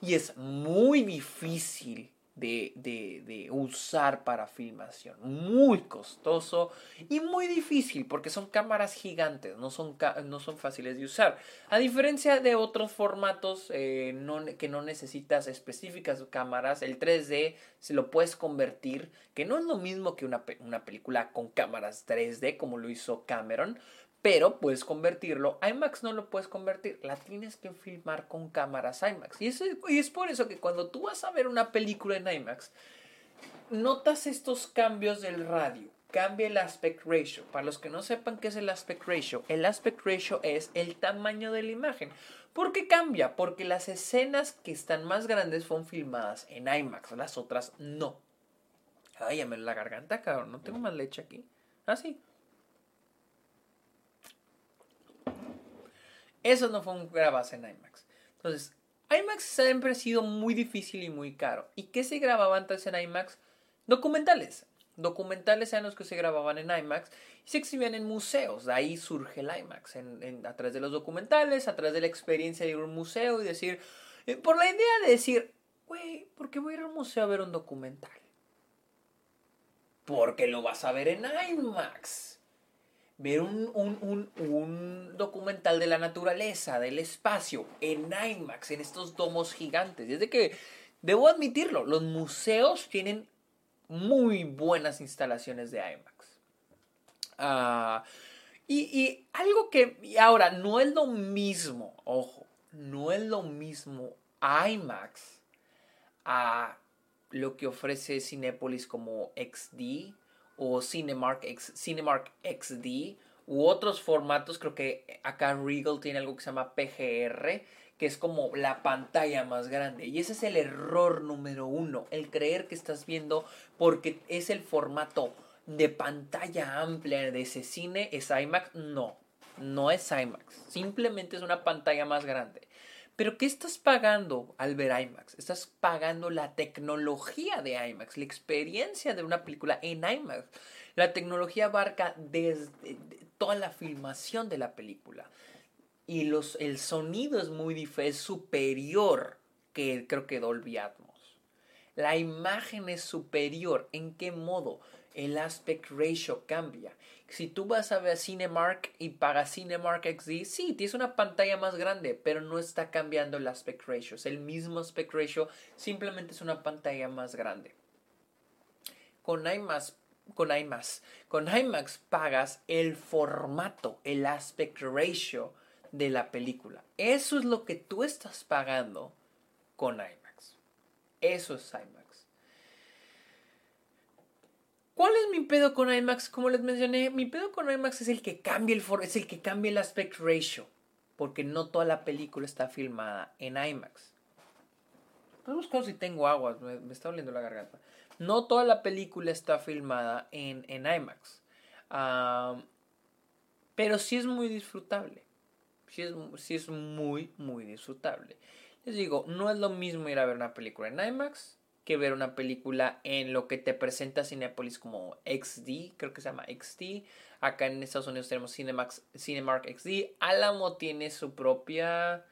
y es muy difícil de, usar para filmación. Muy costoso y muy difícil porque son cámaras gigantes, no son, no son fáciles de usar. A diferencia de otros formatos eh, que no necesitas específicas cámaras, el 3D se lo puedes convertir, que no es lo mismo que una, una película con cámaras 3D como lo hizo Cameron, pero puedes convertirlo. IMAX no lo puedes convertir, la tienes que filmar con cámaras IMAX. Y, es por eso que cuando tú vas a ver una película en IMAX, notas estos cambios del radio. Cambia el aspect ratio. Para los que no sepan qué es el aspect ratio, el aspect ratio es el tamaño de la imagen. ¿Por qué cambia? Porque las escenas que están más grandes fueron filmadas en IMAX, las otras no. Ay, ya me la garganta, cabrón. No tengo más leche aquí. Ah, sí. Eso no fue un en IMAX. Entonces, IMAX siempre ha sido muy difícil y muy caro. ¿Y qué se grababa antes en IMAX? Documentales. Documentales eran los que se grababan en IMAX y se exhibían en museos. De ahí surge el IMAX. a través de los documentales, a través de la experiencia de ir a un museo y decir. Eh, por la idea de decir, güey, ¿por qué voy a ir a un museo a ver un documental? Porque lo vas a ver en IMAX ver un, documental de la naturaleza, del espacio, en IMAX, en estos domos gigantes. Es de que, debo admitirlo, los museos tienen muy buenas instalaciones de IMAX. Ah, y, y, algo que, ahora, no es lo mismo, ojo, no es lo mismo IMAX a lo que ofrece Cinepolis como XD o Cinemark, X, Cinemark XD u otros formatos. Creo que acá Regal tiene algo que se llama PGR, que es como la pantalla más grande. Y ese es el error número uno, el creer que estás viendo porque es el formato de pantalla amplia de ese cine, es IMAX. No, no es IMAX, simplemente es una pantalla más grande. Pero ¿qué estás pagando al ver IMAX? Estás pagando la tecnología de IMAX, la experiencia de una película en IMAX. La tecnología abarca desde toda la filmación de la película. Y los, el sonido es muy es superior que creo que Dolby Atmos. La imagen es superior. ¿En qué modo? El aspect ratio cambia. Si tú vas a ver Cinemark y pagas Cinemark XD, sí, tienes una pantalla más grande, pero no está cambiando el aspect ratio. Es el mismo aspect ratio, simplemente es una pantalla más grande. Con IMAX, con IMAX, con IMAX pagas el formato, el aspect ratio de la película. Eso es lo que tú estás pagando con IMAX. Eso es IMAX. ¿Cuál es mi pedo con IMAX? Como les mencioné, mi pedo con IMAX es el que cambia el for es el que cambia el aspect ratio, porque no toda la película está filmada en IMAX. Estoy buscando si tengo agua, me, está doliendo la garganta. No toda la película está filmada en, en IMAX. pero sí es muy disfrutable. Sí es, sí es muy, muy disfrutable. Les digo, no es lo mismo ir a ver una película en IMAX que ver una película en lo que te presenta Cinepolis como XD, creo que se llama XD. Acá en Estados Unidos tenemos Cinemax, Cinemark XD. Alamo tiene su propia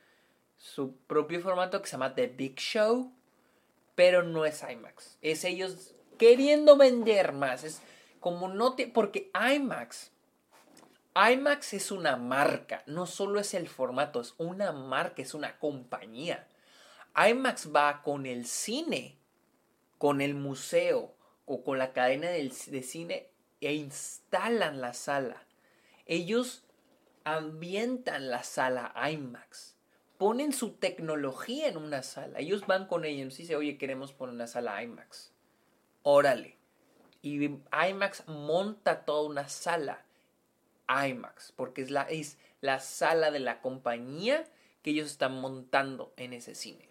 su propio formato que se llama The Big Show, pero no es IMAX. Es ellos queriendo vender más. Es como no te porque IMAX IMAX es una marca, no solo es el formato, es una marca, es una compañía. IMAX va con el cine, con el museo o con la cadena de cine e instalan la sala. Ellos ambientan la sala IMAX. Ponen su tecnología en una sala. Ellos van con ella y dicen, oye, queremos poner una sala IMAX. Órale. Y IMAX monta toda una sala IMAX, porque es la, es la sala de la compañía que ellos están montando en ese cine.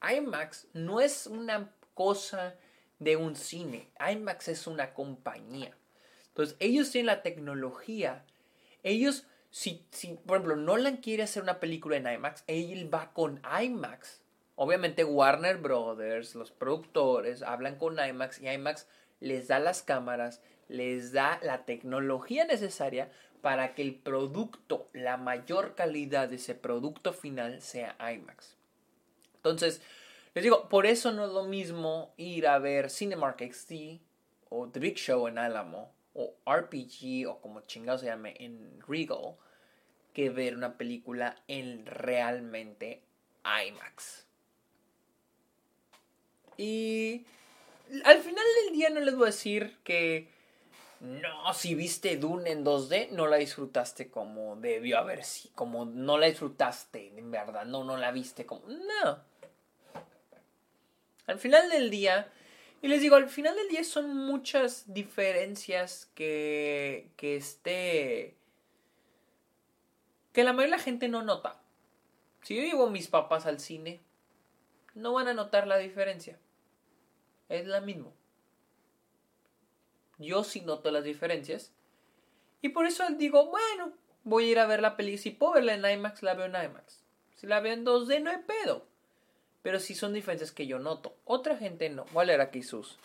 IMAX no es una cosa de un cine, IMAX es una compañía. Entonces, ellos tienen la tecnología. Ellos, si, si por ejemplo, Nolan quiere hacer una película en IMAX, él va con IMAX. Obviamente Warner Brothers, los productores, hablan con IMAX y IMAX les da las cámaras, les da la tecnología necesaria para que el producto, la mayor calidad de ese producto final sea IMAX. Entonces, les digo, por eso no es lo mismo ir a ver Cinemark XD o The Big Show en Alamo o RPG o como chingado se llame en Regal que ver una película en realmente IMAX. Y al final del día no les voy a decir que no, si viste Dune en 2D, no la disfrutaste como debió haber sido, como no la disfrutaste, en verdad, no, no la viste como... No. Al final del día, y les digo, al final del día son muchas diferencias que, que este... que la mayoría de la gente no nota. Si yo llevo a mis papás al cine, no van a notar la diferencia. Es la misma. Yo sí noto las diferencias. Y por eso digo, bueno, voy a ir a ver la peli. Si puedo verla en IMAX, la veo en IMAX. Si la veo en 2D, no hay pedo. Pero sí son diferencias que yo noto. Otra gente no. Voy a leer aquí sus.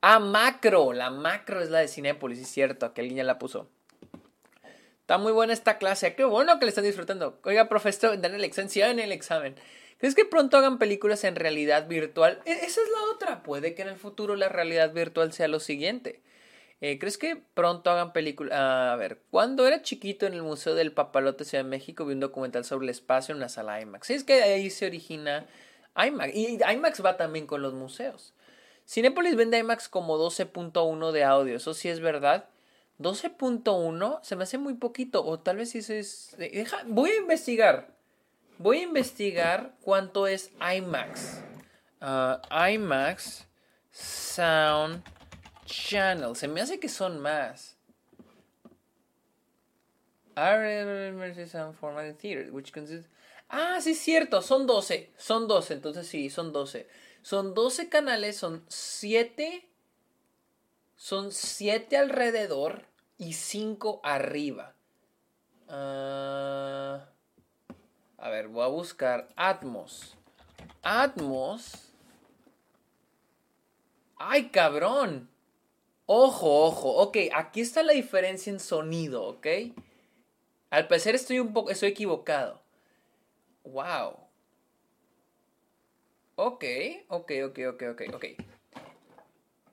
Ah, macro. La macro es la de Cinépolis, es cierto. Que alguien ya la puso. Está muy buena esta clase. Qué bueno que le están disfrutando. Oiga, profesor, dan el examen. Sí, en el examen. ¿Crees que pronto hagan películas en realidad virtual? E, esa es la otra. Puede que en el futuro la realidad virtual sea lo siguiente. Eh, ¿Crees que pronto hagan películas? a ver, cuando era chiquito en el Museo del Papalote Ciudad de México vi un documental sobre el espacio en una sala IMAX. Es que ahí se origina IMAX. Y IMAX va también con los museos. Cinepolis vende IMAX como 12.1 de audio. Eso sí es verdad. 12.1 se me hace muy poquito. O tal vez eso es. Deja, voy a investigar. Voy a investigar cuánto es IMAX. Ah, IMAX Sound Channel. Se me hace que son más. Ah, sí es cierto, son 12. Son 12, entonces sí, son 12. Son 12 canales, son 7. Son 7 alrededor y 5 arriba. Uh, a ver, voy a buscar Atmos. Atmos. ¡Ay, cabrón! Ojo, ojo, ok, aquí está la diferencia en sonido, ok. Al parecer estoy un poco, estoy equivocado. Wow. Ok, ok, ok, ok, ok, ok.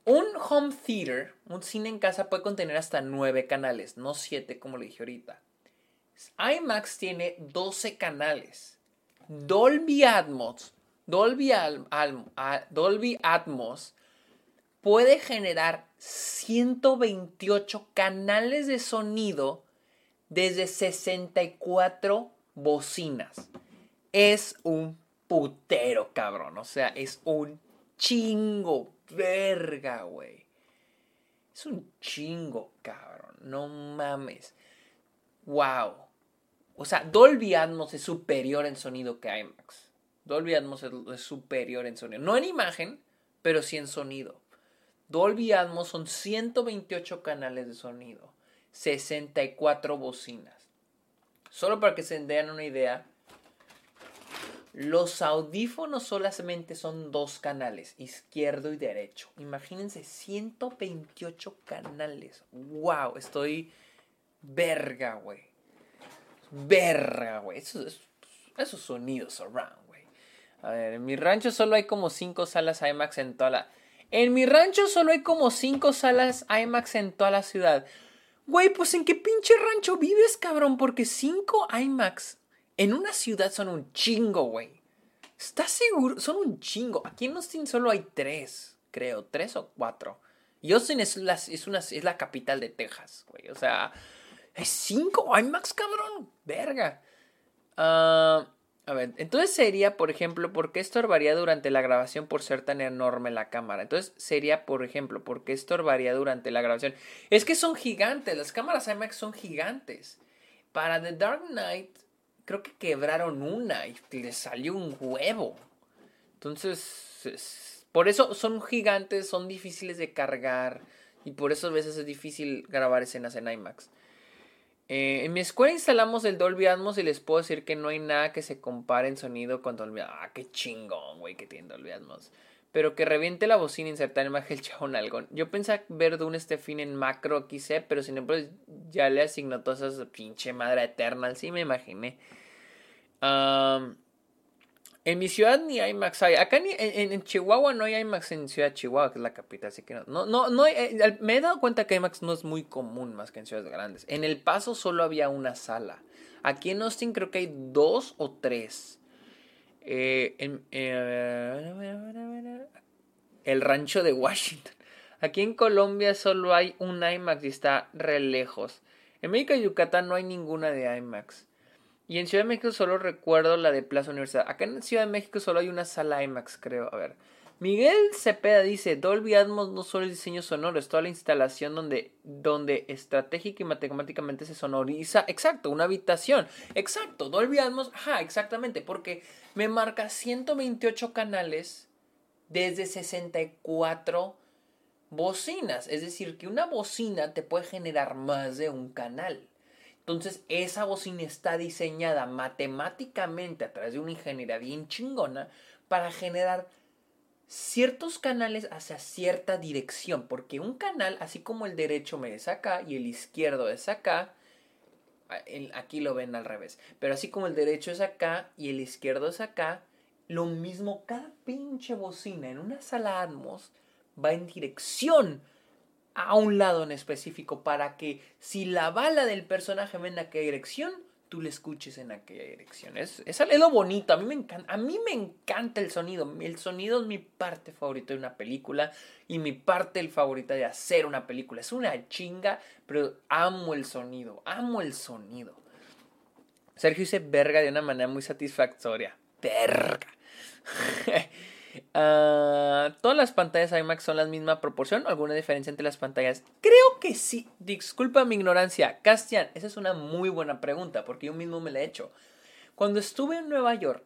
Un home theater, un cine en casa puede contener hasta 9 canales, no 7 como le dije ahorita. IMAX tiene 12 canales. Dolby Atmos, Dolby, Dolby Atmos puede generar 128 canales de sonido desde 64 bocinas. Es un putero, cabrón. O sea, es un chingo, verga, güey. Es un chingo, cabrón. No mames. Wow. O sea, Dolby Atmos es superior en sonido que IMAX. Dolby Atmos es superior en sonido. No en imagen, pero sí en sonido. Dolby Atmos son 128 canales de sonido, 64 bocinas. Solo para que se den una idea, Los audífonos solamente son dos canales, izquierdo y derecho. Imagínense, 128 canales. ¡Wow! Estoy verga, güey. Verga, güey. Esos, sonidos surround, güey. A ver, en mi rancho solo hay como 5 salas IMAX en toda la... En mi rancho solo hay como 5 salas IMAX en toda la ciudad. Güey, pues en qué pinche rancho vives, cabrón, porque 5 IMAX en una ciudad son un chingo, güey. ¿Estás seguro? Son un chingo. Aquí en Austin solo hay tres, creo. Tres o cuatro. Y Austin es la, es es capital de Texas, güey. O sea, hay cinco IMAX, cabrón. Verga. Ah, a ver, entonces sería, por ejemplo, ¿por qué estorbaría durante la grabación por ser tan enorme la cámara? Entonces sería, por ejemplo, ¿por qué estorbaría durante la grabación? Es que son gigantes, las cámaras IMAX son gigantes. Para The Dark Knight creo que quebraron una y le salió un huevo. Entonces, por eso son gigantes, son difíciles de cargar y por eso a veces es difícil grabar escenas en IMAX. Eh, en mi escuela instalamos el Dolby Atmos y les puedo decir que no hay nada que se compare en sonido con Dolby Atmos. Ah, qué chingón, güey, que tiene Dolby Atmos. Pero que reviente la bocina insertar en el chabón algo. Yo pensé ver de un Stefin en macro, quise, pero sin embargo ya le asignó todas esas pinche madre eterna. Sí me imaginé en mi ciudad ni IMAX hay. Acá ni, en, Chihuahua no hay IMAX en Ciudad Chihuahua, que es la capital, así que no. no, no, no eh, me he dado cuenta que IMAX no es muy común más que en ciudades grandes. En El Paso solo había una sala. Aquí en Austin creo que hay dos o tres. Eh, eh, el rancho de Washington. Aquí en Colombia solo hay un IMAX y está re lejos. En México y Yucatán no hay ninguna de IMAX. Y en Ciudad de México solo recuerdo la de Plaza Universidad. Acá en Ciudad de México solo hay una sala IMAX, creo. A ver. Miguel Cepeda dice, Dolby Atmos no solo el diseño sonoro, es toda la instalación donde, donde estratégica y matemáticamente se sonoriza. Exacto, una habitación. Exacto, Dolby Atmos, ajá, exactamente, porque me marca 128 canales desde 64 bocinas. Es decir, que una bocina te puede generar más de un canal. Entonces, esa bocina está diseñada matemáticamente a través de una ingeniería bien chingona para generar ciertos canales hacia cierta dirección. Porque un canal, así como el derecho me es acá y el izquierdo es acá, aquí lo ven al revés. Pero así como el derecho es acá y el izquierdo es acá, lo mismo, cada pinche bocina en una sala Atmos va en dirección a un lado en específico para que si la bala del personaje va en aquella dirección, tú le escuches en aquella dirección. Es, es, lo bonito, a mí, me encanta, a mí me encanta el sonido. El sonido es mi parte favorita de una película y mi parte favorita de hacer una película. Es una chinga, pero amo el sonido, amo el sonido. Sergio dice verga de una manera muy satisfactoria. Verga. Ah, ¿Todas las pantallas IMAX son la misma proporción? ¿Alguna diferencia entre las pantallas? Creo que sí. Disculpa mi ignorancia. Castian, esa es una muy buena pregunta porque yo mismo me la he hecho. Cuando estuve en Nueva York,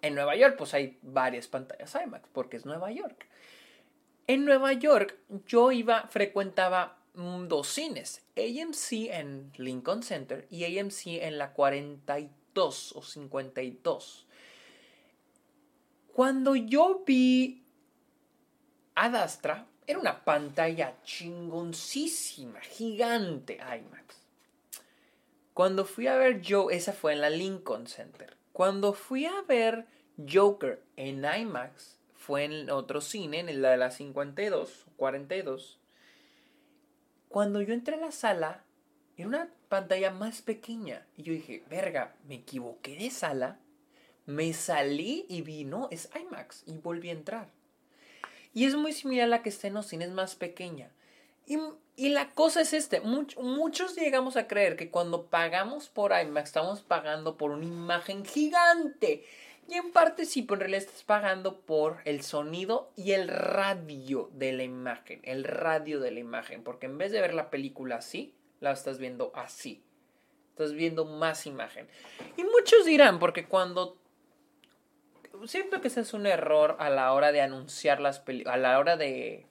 en Nueva York pues hay varias pantallas IMAX porque es Nueva York. En Nueva York yo iba, frecuentaba dos cines, AMC en Lincoln Center y AMC en la 42 o 52. Cuando yo vi Adastra, era una pantalla chingoncísima, gigante IMAX. Cuando fui a ver Joe, esa fue en la Lincoln Center. Cuando fui a ver Joker en IMAX, fue en otro cine, en la de la 52, 42. Cuando yo entré a la sala, era una pantalla más pequeña. Y yo dije, verga, me equivoqué de sala me salí y vi, no, es IMAX y volví a entrar. Y es muy similar a la que está en cines es más pequeña. Y, la cosa es este, muchos llegamos a creer que cuando pagamos por IMAX estamos pagando por una imagen gigante. Y en parte sí, pero en realidad estás pagando por el sonido y el radio de la imagen. El radio de la imagen. Porque en vez de ver la película así, la estás viendo así. Estás viendo más imagen. Y muchos dirán, porque cuando siento que ese es un error a la hora de anunciar las películas, a la hora de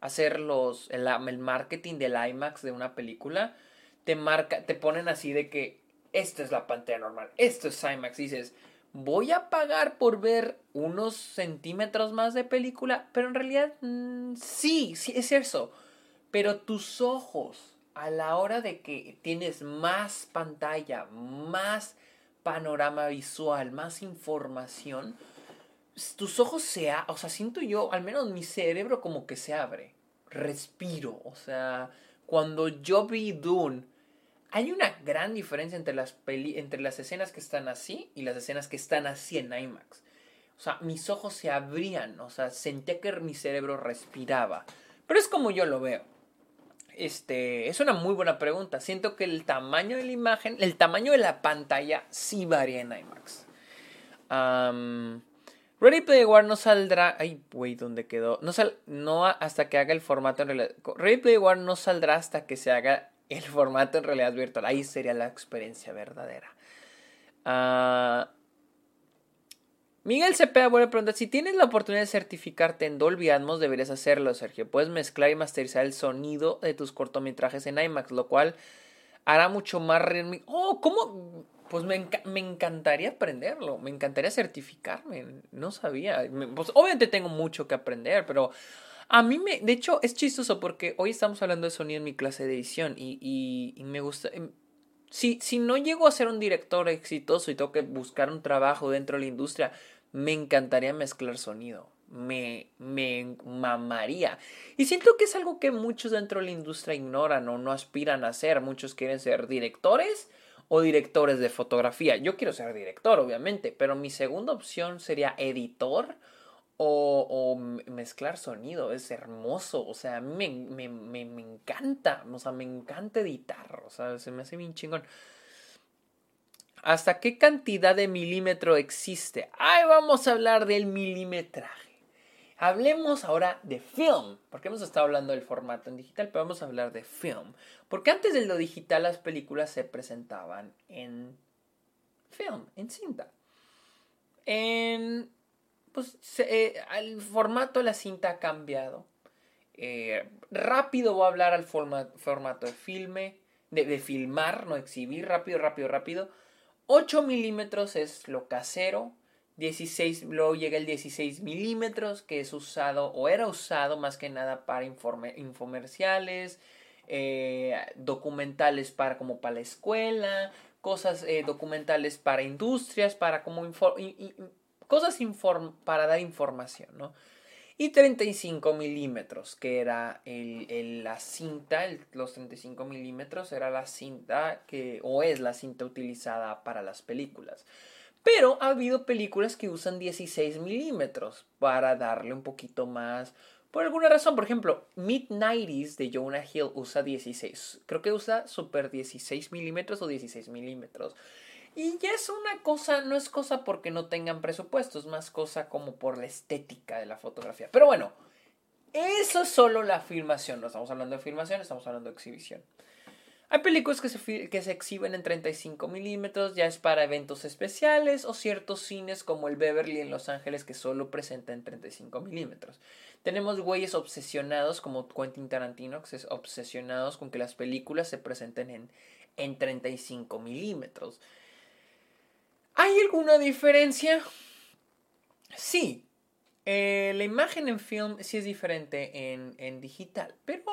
hacer los, el, marketing del IMAX de una película, te marca, te ponen así de que esta es la pantalla normal, esto es IMAX, dices, voy a pagar por ver unos centímetros más de película, pero en realidad mm, sí, sí es eso. Pero tus ojos, a la hora de que tienes más pantalla, más panorama visual, más información, tus ojos se, o sea, siento yo, al menos mi cerebro como que se abre, respiro, o sea, cuando yo vi Dune, hay una gran diferencia entre las, entre las escenas que están así y las escenas que están así en IMAX. O sea, mis ojos se abrían, o sea, sentía que mi cerebro respiraba. Pero es como yo lo veo. Este, es una muy buena pregunta. Siento que el tamaño de la imagen, el tamaño de la pantalla sí varía en IMAX. Ready Player One no saldrá. Ay, güey, ¿dónde quedó? No, sal, no hasta que haga el formato en realidad. Ready Player One no saldrá hasta que se haga el formato en realidad virtual. Ahí sería la experiencia verdadera. Uh, Miguel Cepeda vuelve a preguntar, si tienes la oportunidad de certificarte en Dolby Atmos, deberías hacerlo, Sergio. Puedes mezclar y masterizar el sonido de tus cortometrajes en IMAX, lo cual hará mucho más... Oh, ¿cómo? Pues me, encantaría aprenderlo, me encantaría certificarme, no sabía. Pues obviamente tengo mucho que aprender, pero a mí me... De hecho, es chistoso porque hoy estamos hablando de sonido en mi clase de edición y, y me gusta... Em, si, si no llego a ser un director exitoso y tengo que buscar un trabajo dentro de la industria, me encantaría mezclar sonido. Me, me mamaría. Y siento que es algo que muchos dentro de la industria ignoran o no aspiran a hacer. Muchos quieren ser directores o directores de fotografía. Yo quiero ser director, obviamente, pero mi segunda opción sería editor o, mezclar sonido. Es hermoso, o sea, me, me, me, me encanta, o sea, me encanta editar, o sea, se me hace bien chingón. ¿Hasta qué cantidad de milímetro existe? Ay, vamos a hablar del milimetraje. Hablemos ahora de film, porque hemos estado hablando del formato en digital, pero vamos a hablar de film. Porque antes de lo digital las películas se presentaban en film, en cinta. En, pues eh, el formato de la cinta ha cambiado. Eh, rápido voy a hablar al formato de filme, de, de filmar, no exhibir, rápido, rápido, rápido 8 milímetros es lo casero. 16, luego llega el 16 milímetros que es usado o era usado más que nada para infomerciales, eh, documentales para como para la escuela, cosas eh, documentales para industrias, para como cosas para dar información, ¿no? y 35 milímetros, que era el, la cinta, los 35 milímetros era la cinta que, o es la cinta utilizada para las películas. Pero ha habido películas que usan 16 milímetros para darle un poquito más. Por alguna razón, por ejemplo, Mid-90s de Jonah Hill usa 16. Creo que usa super 16 milímetros o 16 milímetros. Y ya es una cosa, no es cosa porque no tengan presupuesto, es más cosa como por la estética de la fotografía. Pero bueno, eso es solo la filmación, no estamos hablando de filmación, estamos hablando de exhibición. Hay películas que se, exhiben en 35 milímetros, ya es para eventos especiales o ciertos cines como el Beverly en Los Ángeles que solo presenta en 35 milímetros. Tenemos güeyes obsesionados como Quentin Tarantino, que es obsesionados con que las películas se presenten en, en 35 milímetros. ¿Hay alguna diferencia? Sí. Eh, la imagen en film sí es diferente en, en digital, pero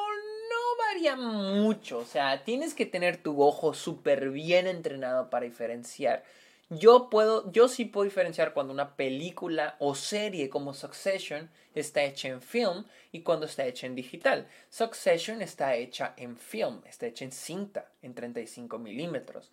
varía mucho. O sea, tienes que tener tu ojo súper bien entrenado para diferenciar. Yo puedo, yo sí puedo diferenciar cuando una película o serie como Succession está hecha en film y cuando está hecha en digital. Succession está hecha en film, está hecha en cinta, en 35 milímetros.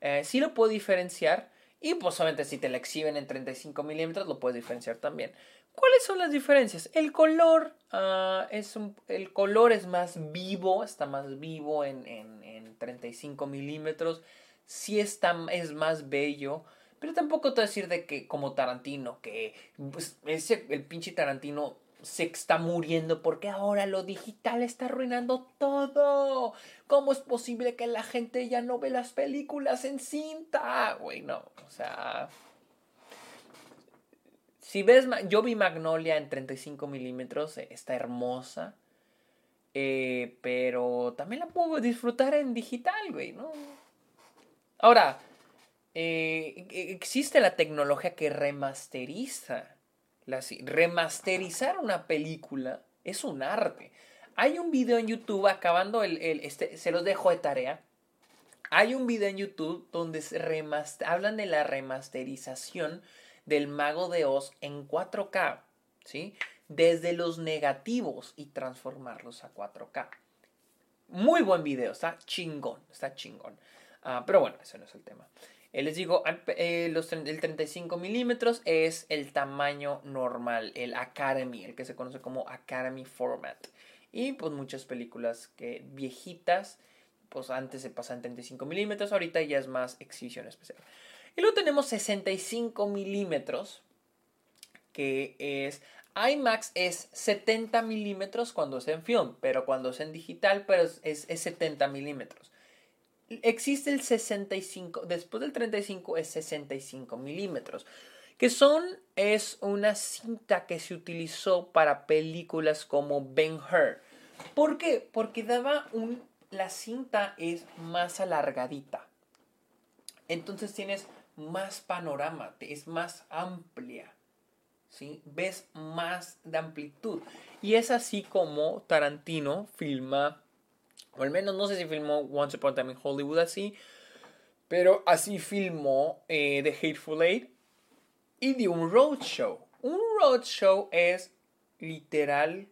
Eh, sí lo puedo diferenciar, y pues obviamente si te la exhiben en 35 milímetros lo puedes diferenciar también. ¿Cuáles son las diferencias? El color, ah, es el color es más vivo, está más vivo en, en, en 35 milímetros. Sí está, es más bello. Pero tampoco te voy a decir de que como Tarantino, que pues, ese, el pinche Tarantino se está muriendo porque ahora lo digital está arruinando todo. ¿Cómo es posible que la gente ya no ve las películas en cinta? Güey, no, o sea... Si ves, yo vi Magnolia en 35 milímetros, eh, está hermosa. Eh, pero también la puedo disfrutar en digital, güey, ¿no? Ahora, eh, e, existe la tecnología que remasteriza. Remasterizar una película es un arte. Hay un video en YouTube, acabando el, este, se los dejo de tarea. Hay un video en YouTube donde se hablan de la remasterización del Mago de Oz en 4K, ¿sí? Desde los negativos y transformarlos a 4K. Muy buen video, está chingón, está chingón. Ah, pero bueno, ese no es el tema. Eh, les digo, eh, el 35 milímetros es el tamaño normal, el Academy, el que se conoce como Academy Format. Y pues muchas películas que viejitas, pues antes se pasan 35 milímetros, ahorita ya es más exhibición especial. Y luego tenemos 65 milímetros, que es IMAX es 70 milímetros cuando es en film, pero cuando es en digital pues es, es 70 milímetros existe el 65, después del 35 es 65 milímetros, que son, es una cinta que se utilizó para películas como Ben Hur. ¿Por qué? Porque daba un, la cinta es más alargadita. Entonces tienes más panorama, es más amplia. ¿sí? Ves más de amplitud. Y es así como Tarantino filma o al menos no sé si filmó Once Upon a Time in Hollywood así. Pero así filmó eh, The Hateful Eight. Y de un roadshow. Un roadshow es literal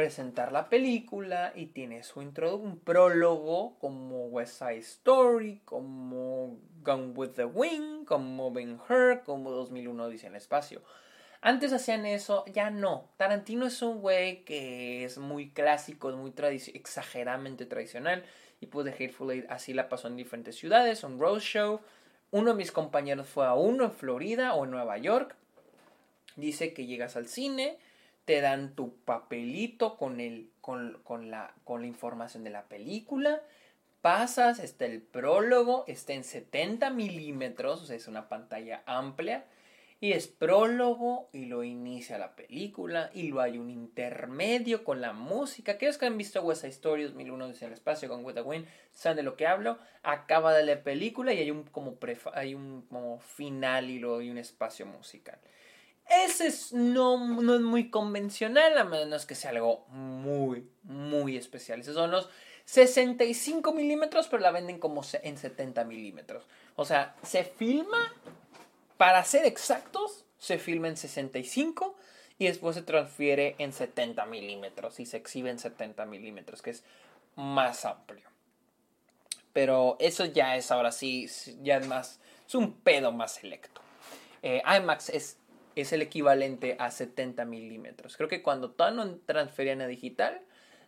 presentar la película y tiene su un prólogo como West Side Story, como Gone with the Wind, como Ben Hur, como 2001 dice en espacio. Antes hacían eso, ya no. Tarantino es un güey que es muy clásico, muy exageradamente tradicional. Y pues The Hateful Eight así la pasó en diferentes ciudades, un road show. Uno de mis compañeros fue a uno en Florida o en Nueva York. Dice que llegas al cine, te dan tu papelito con, el, con, con, la, con la información de la película. Pasas, está el prólogo, está en 70 milímetros, o sea, es una pantalla amplia y es prólogo y lo inicia la película y luego hay un intermedio con la música. Aquellos que han visto West Side Story 2001 desde el espacio con the Wind saben de lo que hablo. Acaba de la película y hay un como, hay un como final y luego hay un espacio musical. Ese es, no, no es muy convencional, a menos que sea algo muy, muy especial. Esos son los 65 milímetros, pero la venden como en 70 milímetros. O sea, se filma para ser exactos, se filma en 65 y después se transfiere en 70 milímetros y se exhibe en 70 milímetros, que es más amplio. Pero eso ya es ahora sí, ya es más, es un pedo más selecto. Eh, IMAX es, es el equivalente a 70 milímetros. Creo que cuando todavía no transferían a digital,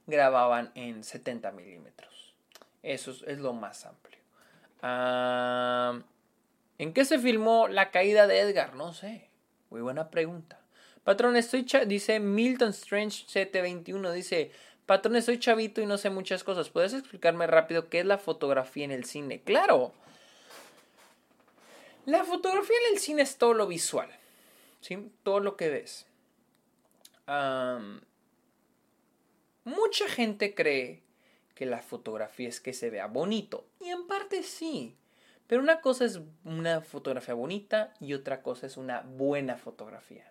grababan en 70 milímetros. Eso es, lo más amplio. ¿En qué se filmó la caída de Edgar? No sé. Muy buena pregunta. Patrón, estoy dice Milton Strange 721, dice, patrón, estoy chavito y no sé muchas cosas. ¿Puedes explicarme rápido qué es la fotografía en el cine? Claro. La fotografía en el cine es todo lo visual. ¿Sí? Todo lo que ves. mucha gente cree que la fotografía es que se vea bonito. Y en parte sí. Pero una cosa es una fotografía bonita y otra cosa es una buena fotografía.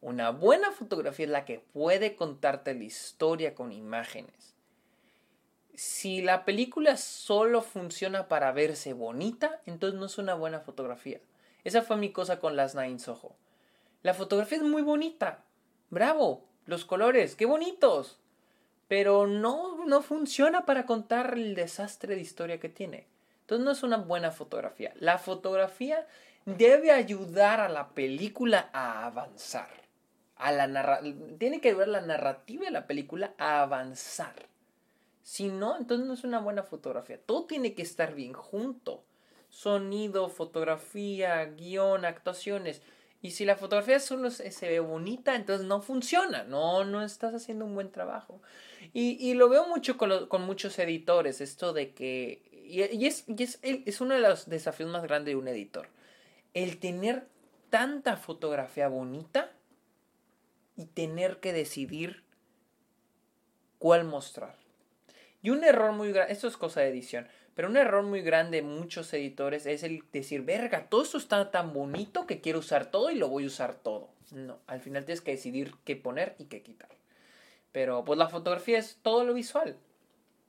Una buena fotografía es la que puede contarte la historia con imágenes. Si la película solo funciona para verse bonita, entonces no es una buena fotografía. Esa fue mi cosa con las Nines Ojo. La fotografía es muy bonita. Bravo. Los colores, qué bonitos. Pero no, no funciona para contar el desastre de historia que tiene. Entonces no es una buena fotografía. La fotografía debe ayudar a la película a avanzar. A la tiene que ayudar la narrativa de la película a avanzar. Si no, entonces no es una buena fotografía. Todo tiene que estar bien junto. Sonido, fotografía, guion, actuaciones. Y si la fotografía solo se, ve bonita, entonces no funciona. No, no estás haciendo un buen trabajo. Y, lo veo mucho con, con muchos editores, esto de que y, es, es, uno de los desafíos más grandes de un editor. El tener tanta fotografía bonita y tener que decidir cuál mostrar. Y un error muy grande, esto es cosa de edición, Pero un error muy grande de muchos editores es el decir, verga, todo esto está tan bonito que quiero usar todo y lo voy a usar todo. No, al final tienes que decidir qué poner y qué quitar. Pero pues la fotografía es todo lo visual.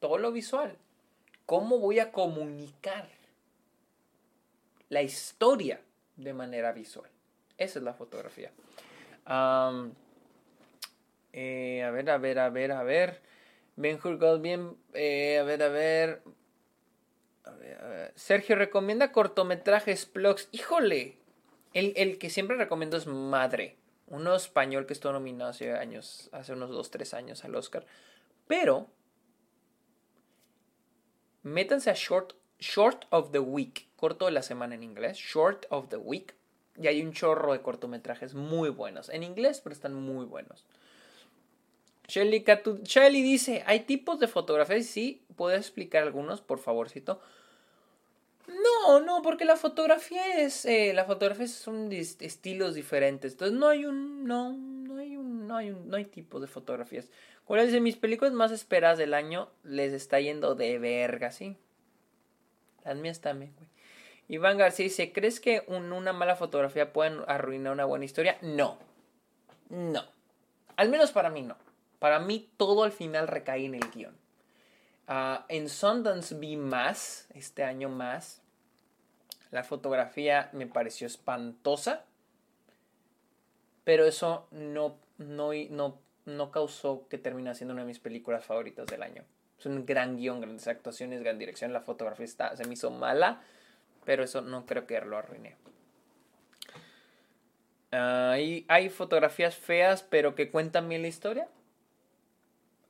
Todo lo visual. ¿Cómo voy a comunicar la historia de manera visual? Esa es la fotografía. Eh, a ver, a ver, a ver, a ver. Ben Hur bien. Eh, a ver, a ver. Sergio recomienda cortometrajes, blogs. Híjole. El, el, que siempre recomiendo es Madre. Uno español que estuvo nominado hace años, hace unos 2, 3 años al Oscar. Pero. Métanse a Short, Short of the Week. Corto de la semana en inglés. Short of the Week. Y hay un chorro de cortometrajes muy buenos. En inglés, pero están muy buenos. Shelly, dice, ¿hay tipos de fotografías? Sí, ¿puedes explicar algunos, por favorcito? No, no, porque la fotografía es, eh, la fotografía son estilos diferentes, entonces no hay un, no, no hay un, no hay un, no hay tipo de fotografías. Como dice, mis películas más esperadas del año les está yendo de verga, ¿sí? Las mías también, güey. Iván García dice, ¿crees que una mala fotografía puede arruinar una buena historia? No, no, al menos para mí no. Para mí todo al final recae en el guion. Ah, en Sundance vi más, este año más. La fotografía me pareció espantosa. Pero eso no, no, no, no causó que termine siendo una de mis películas favoritas del año. Es un gran guion, grandes actuaciones, gran dirección. La fotografía está, se me hizo mala, pero eso no creo que lo arruiné. Ah, hay fotografías feas, pero que cuentan bien la historia.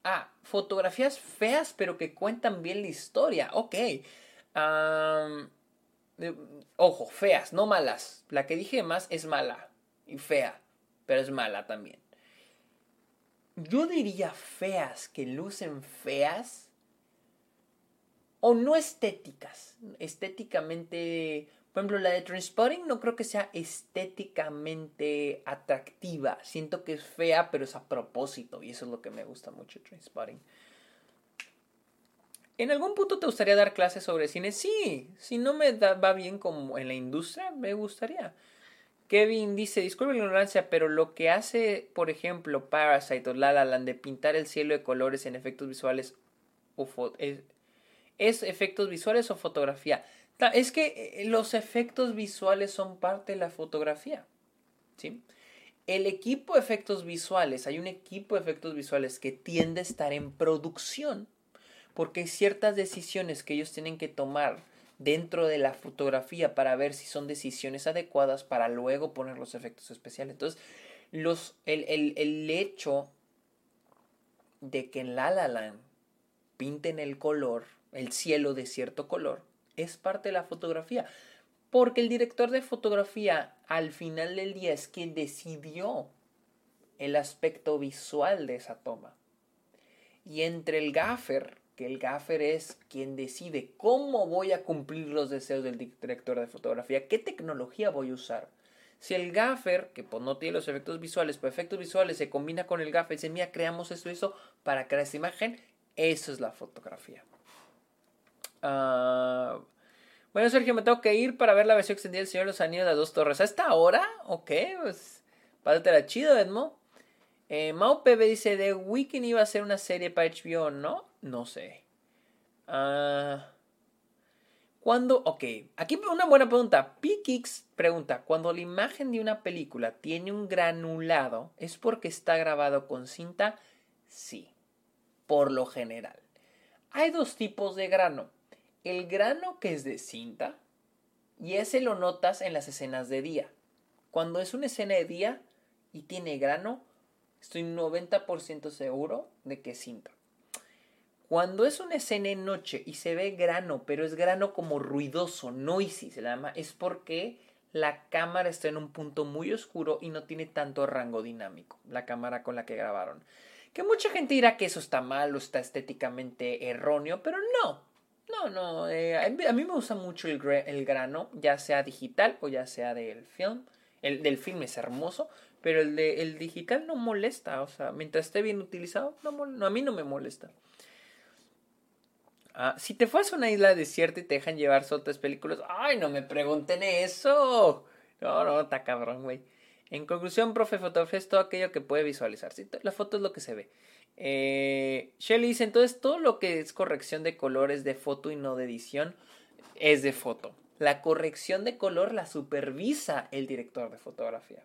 Ah, fotografías feas pero que cuentan bien la historia. Ok. ojo, feas, no malas. La que dije más es mala y fea, pero es mala también. Yo diría feas que lucen feas o no estéticas. Estéticamente por ejemplo, la de Transpotting no creo que sea estéticamente atractiva. Siento que es fea, pero es a propósito. Y eso es lo que me gusta mucho de Transpotting. ¿En algún punto te gustaría dar clases sobre cine? Sí, si no me va bien como en la industria, me gustaría. Kevin dice, disculpe la ignorancia, pero lo que hace, por ejemplo, Parasite o La La de pintar el cielo de colores en efectos visuales o ¿es efectos visuales o fotografía? Es que eh, los efectos visuales son parte de la fotografía. ¿sí? El equipo de efectos visuales, hay un equipo de efectos visuales que tiende a estar en producción porque hay ciertas decisiones que ellos tienen que tomar dentro de la fotografía para ver si son decisiones adecuadas para luego poner los efectos especiales. Entonces, los, el, el, el hecho de que en La La Land pinten el color, el cielo de cierto color, es parte de la fotografía. Porque el director de fotografía al final del día es quien decidió el aspecto visual de esa toma. Y entre el gaffer, que el gaffer es quien decide cómo voy a cumplir los deseos del director de fotografía, qué tecnología voy a usar. Si el gaffer, que pues no tiene los efectos visuales, pero efectos visuales se combina con el gaffer y dice, mira, creamos esto y eso para crear esta imagen, eso es la fotografía. Ah, bueno, Sergio, me tengo que ir para ver la versión extendida del Señor de los Anillos de las Dos Torres. ¿A esta hora? Ok, pues. la chido, Edmo. Eh, Mau PB dice: The Weeknd iba a ser una serie para HBO, ¿no? No sé. Ah. ¿Cuándo? Ok, aquí una buena pregunta. Pikix pregunta: Cuando la imagen de una película tiene un granulado, ¿es porque está grabado con cinta? Sí, por lo general. Hay dos tipos de grano el grano que es de cinta y ese lo notas en las escenas de día. Cuando es una escena de día y tiene grano, estoy 90% seguro de que es cinta. Cuando es una escena de noche y se ve grano, pero es grano como ruidoso, noisy se llama, es porque la cámara está en un punto muy oscuro y no tiene tanto rango dinámico, la cámara con la que grabaron. Que mucha gente dirá que eso está mal o está estéticamente erróneo, pero no, no, no, eh, a mí me gusta mucho el, grano, ya sea digital o ya sea del film. El del film es hermoso, pero el, de, el digital no molesta, o sea, mientras esté bien utilizado, no, a mí no me molesta. Ah, si te fuas a una isla desierta y te dejan llevar otras películas, ay, no me pregunten eso. No, no, está cabrón, güey. En conclusión, profe, fotografía es todo aquello que puede visualizarse. La foto es lo que se ve. Eh, Shelly dice, entonces todo lo que es corrección de colores de foto y no de edición es de foto. La corrección de color la supervisa el director de fotografía.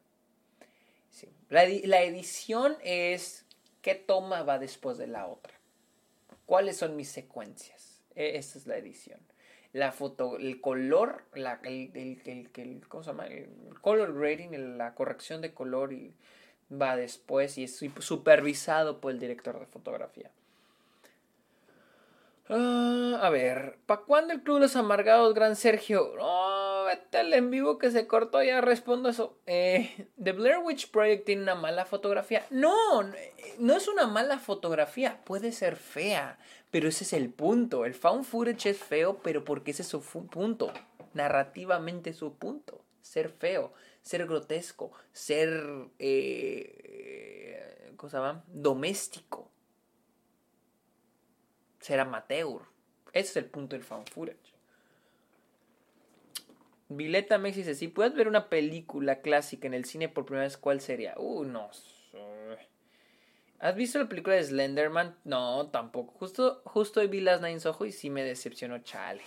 La, edición es qué toma va después de la otra. ¿Cuáles son mis secuencias? E, esa es la edición. La foto, el color, la. El color grading, la corrección de color y va después y es supervisado por el director de fotografía. Ah, a ver, ¿para cuándo el Club de los Amargados, Gran Sergio? No, vete al en vivo que se cortó, ya respondo eso. Eh, ¿The Blair Witch Project tiene una mala fotografía? No, no es una mala fotografía, puede ser fea, pero ese es el punto. El found footage es feo, pero porque ese es su punto. Narrativamente su punto. Ser feo, ser grotesco, ser... Eh, ¿Cómo se llama? Doméstico ser amateur. Ese es el punto del fan footage. Vileta Mex dice, si puedes ver una película clásica en el cine por primera vez, ¿cuál sería? Uh, no. ¿Has visto la película de Slenderman? No, tampoco. Justo, justo hoy vi Las Nine Ojo y sí me decepcionó, chale.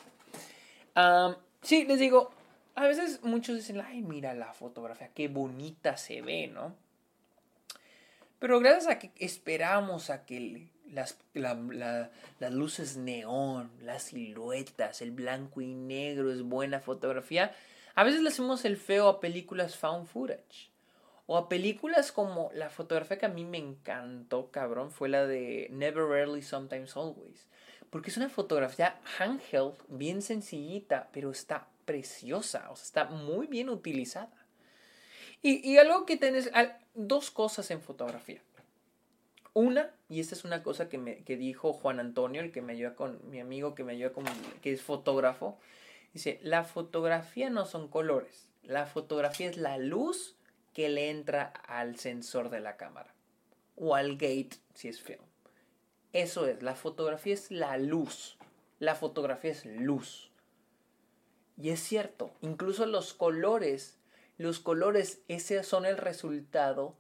sí, les digo, a veces muchos dicen, ay, mira la fotografía, qué bonita se ve, ¿no? Pero gracias a que esperamos a que las, las luces neón, las siluetas, el blanco y negro es buena fotografía. A veces le hacemos el feo a películas found footage. O a películas como la fotografía que a mí me encantó, cabrón, fue la de Never Rarely, Sometimes Always. Porque es una fotografía handheld, bien sencillita, pero está preciosa, o sea, está muy bien utilizada. Y, algo que tenés, dos cosas en fotografía. Una, y esta es una cosa que, me, que dijo Juan Antonio, el que me ayuda con mi amigo, que me ayuda con, que es fotógrafo, dice, la fotografía no son colores, la fotografía es la luz que le entra al sensor de la cámara o al gate si es film. Eso es, la fotografía es la luz, la fotografía es luz. Y es cierto, incluso los colores, los colores, ese son el resultado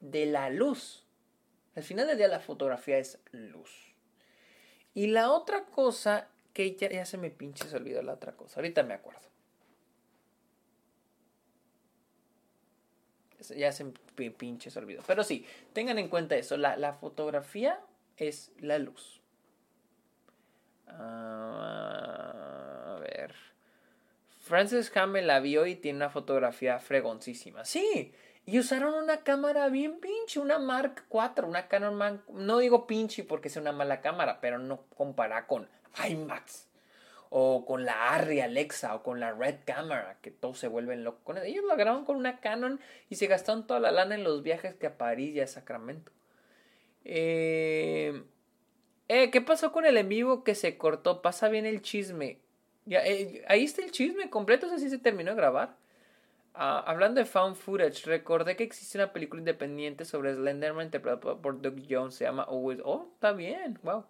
de la luz. Al final del día la fotografía es luz. Y la otra cosa que ya, se me pinche se olvidó la otra cosa. Ahorita me acuerdo. Ya se me pinche se olvidó. Pero sí, tengan en cuenta eso. La, fotografía es la luz. Ver. Francis Hamel la vio y tiene una fotografía fregoncísima. Sí, y usaron una cámara bien pinche, una Mark IV, una Canon No digo pinche porque sea una mala cámara, pero no compara con IMAX. O con la Arri Alexa o con la Red Camera, que todos se vuelven locos con Ellos lo grabaron con una Canon y se gastaron toda la lana en los viajes que a París y a Sacramento. Eh, eh, ¿Qué pasó con el en vivo que se cortó? Pasa bien el chisme. Ya, eh, ahí está el chisme completo, o sea, se terminó de grabar. Ah, hablando de found footage, recordé que existe una película independiente sobre Slenderman interpretada por Doug Jones. Se llama Always. Oh, está bien, wow.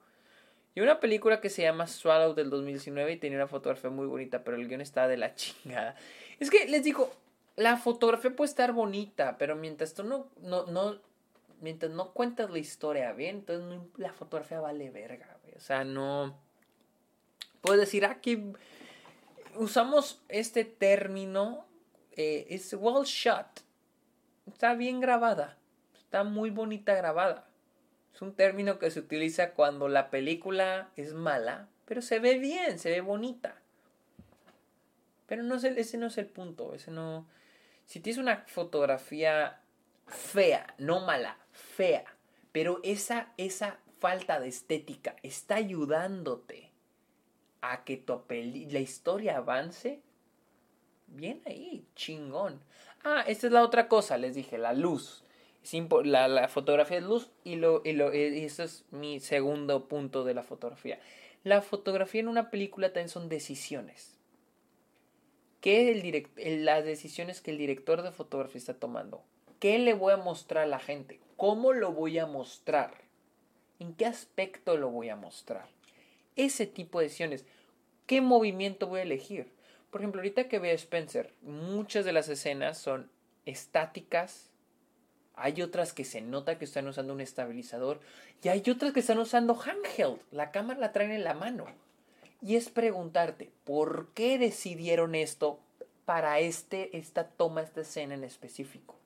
Y una película que se llama Swallow del 2019 y tenía una fotografía muy bonita, pero el guion está de la chingada. Es que les digo, la fotografía puede estar bonita, pero mientras tú no, no, no, mientras no cuentas la historia bien, entonces la fotografía vale verga, O sea, no. Puedes decir, ah, que usamos este término eh, es well shot. Está bien grabada. Está muy bonita grabada. Es un término que se utiliza cuando la película es mala, pero se ve bien, se ve bonita. Pero no ese no es el punto. Ese no. Si tienes una fotografía fea, no mala, fea, pero esa, esa falta de estética está ayudándote a que tu la historia avance, Bien ahí, chingón. Ah, esta es la otra cosa, les dije, la luz. La, la fotografía es luz y, lo, lo, y eso es mi segundo punto de la fotografía. La fotografía en una película también son decisiones. ¿Qué el las decisiones que el director de fotografía está tomando? ¿Qué le voy a mostrar a la gente? ¿Cómo lo voy a mostrar? ¿En qué aspecto lo voy a mostrar? Ese tipo de decisiones. ¿Qué movimiento voy a elegir? Por ejemplo, ahorita que veo Spencer, muchas de las escenas son estáticas. Hay otras que se nota que están usando un estabilizador. Y hay otras que están usando handheld. La cámara la traen en la mano. Y es preguntarte, ¿por qué decidieron esto para este, esta toma, esta escena en específico?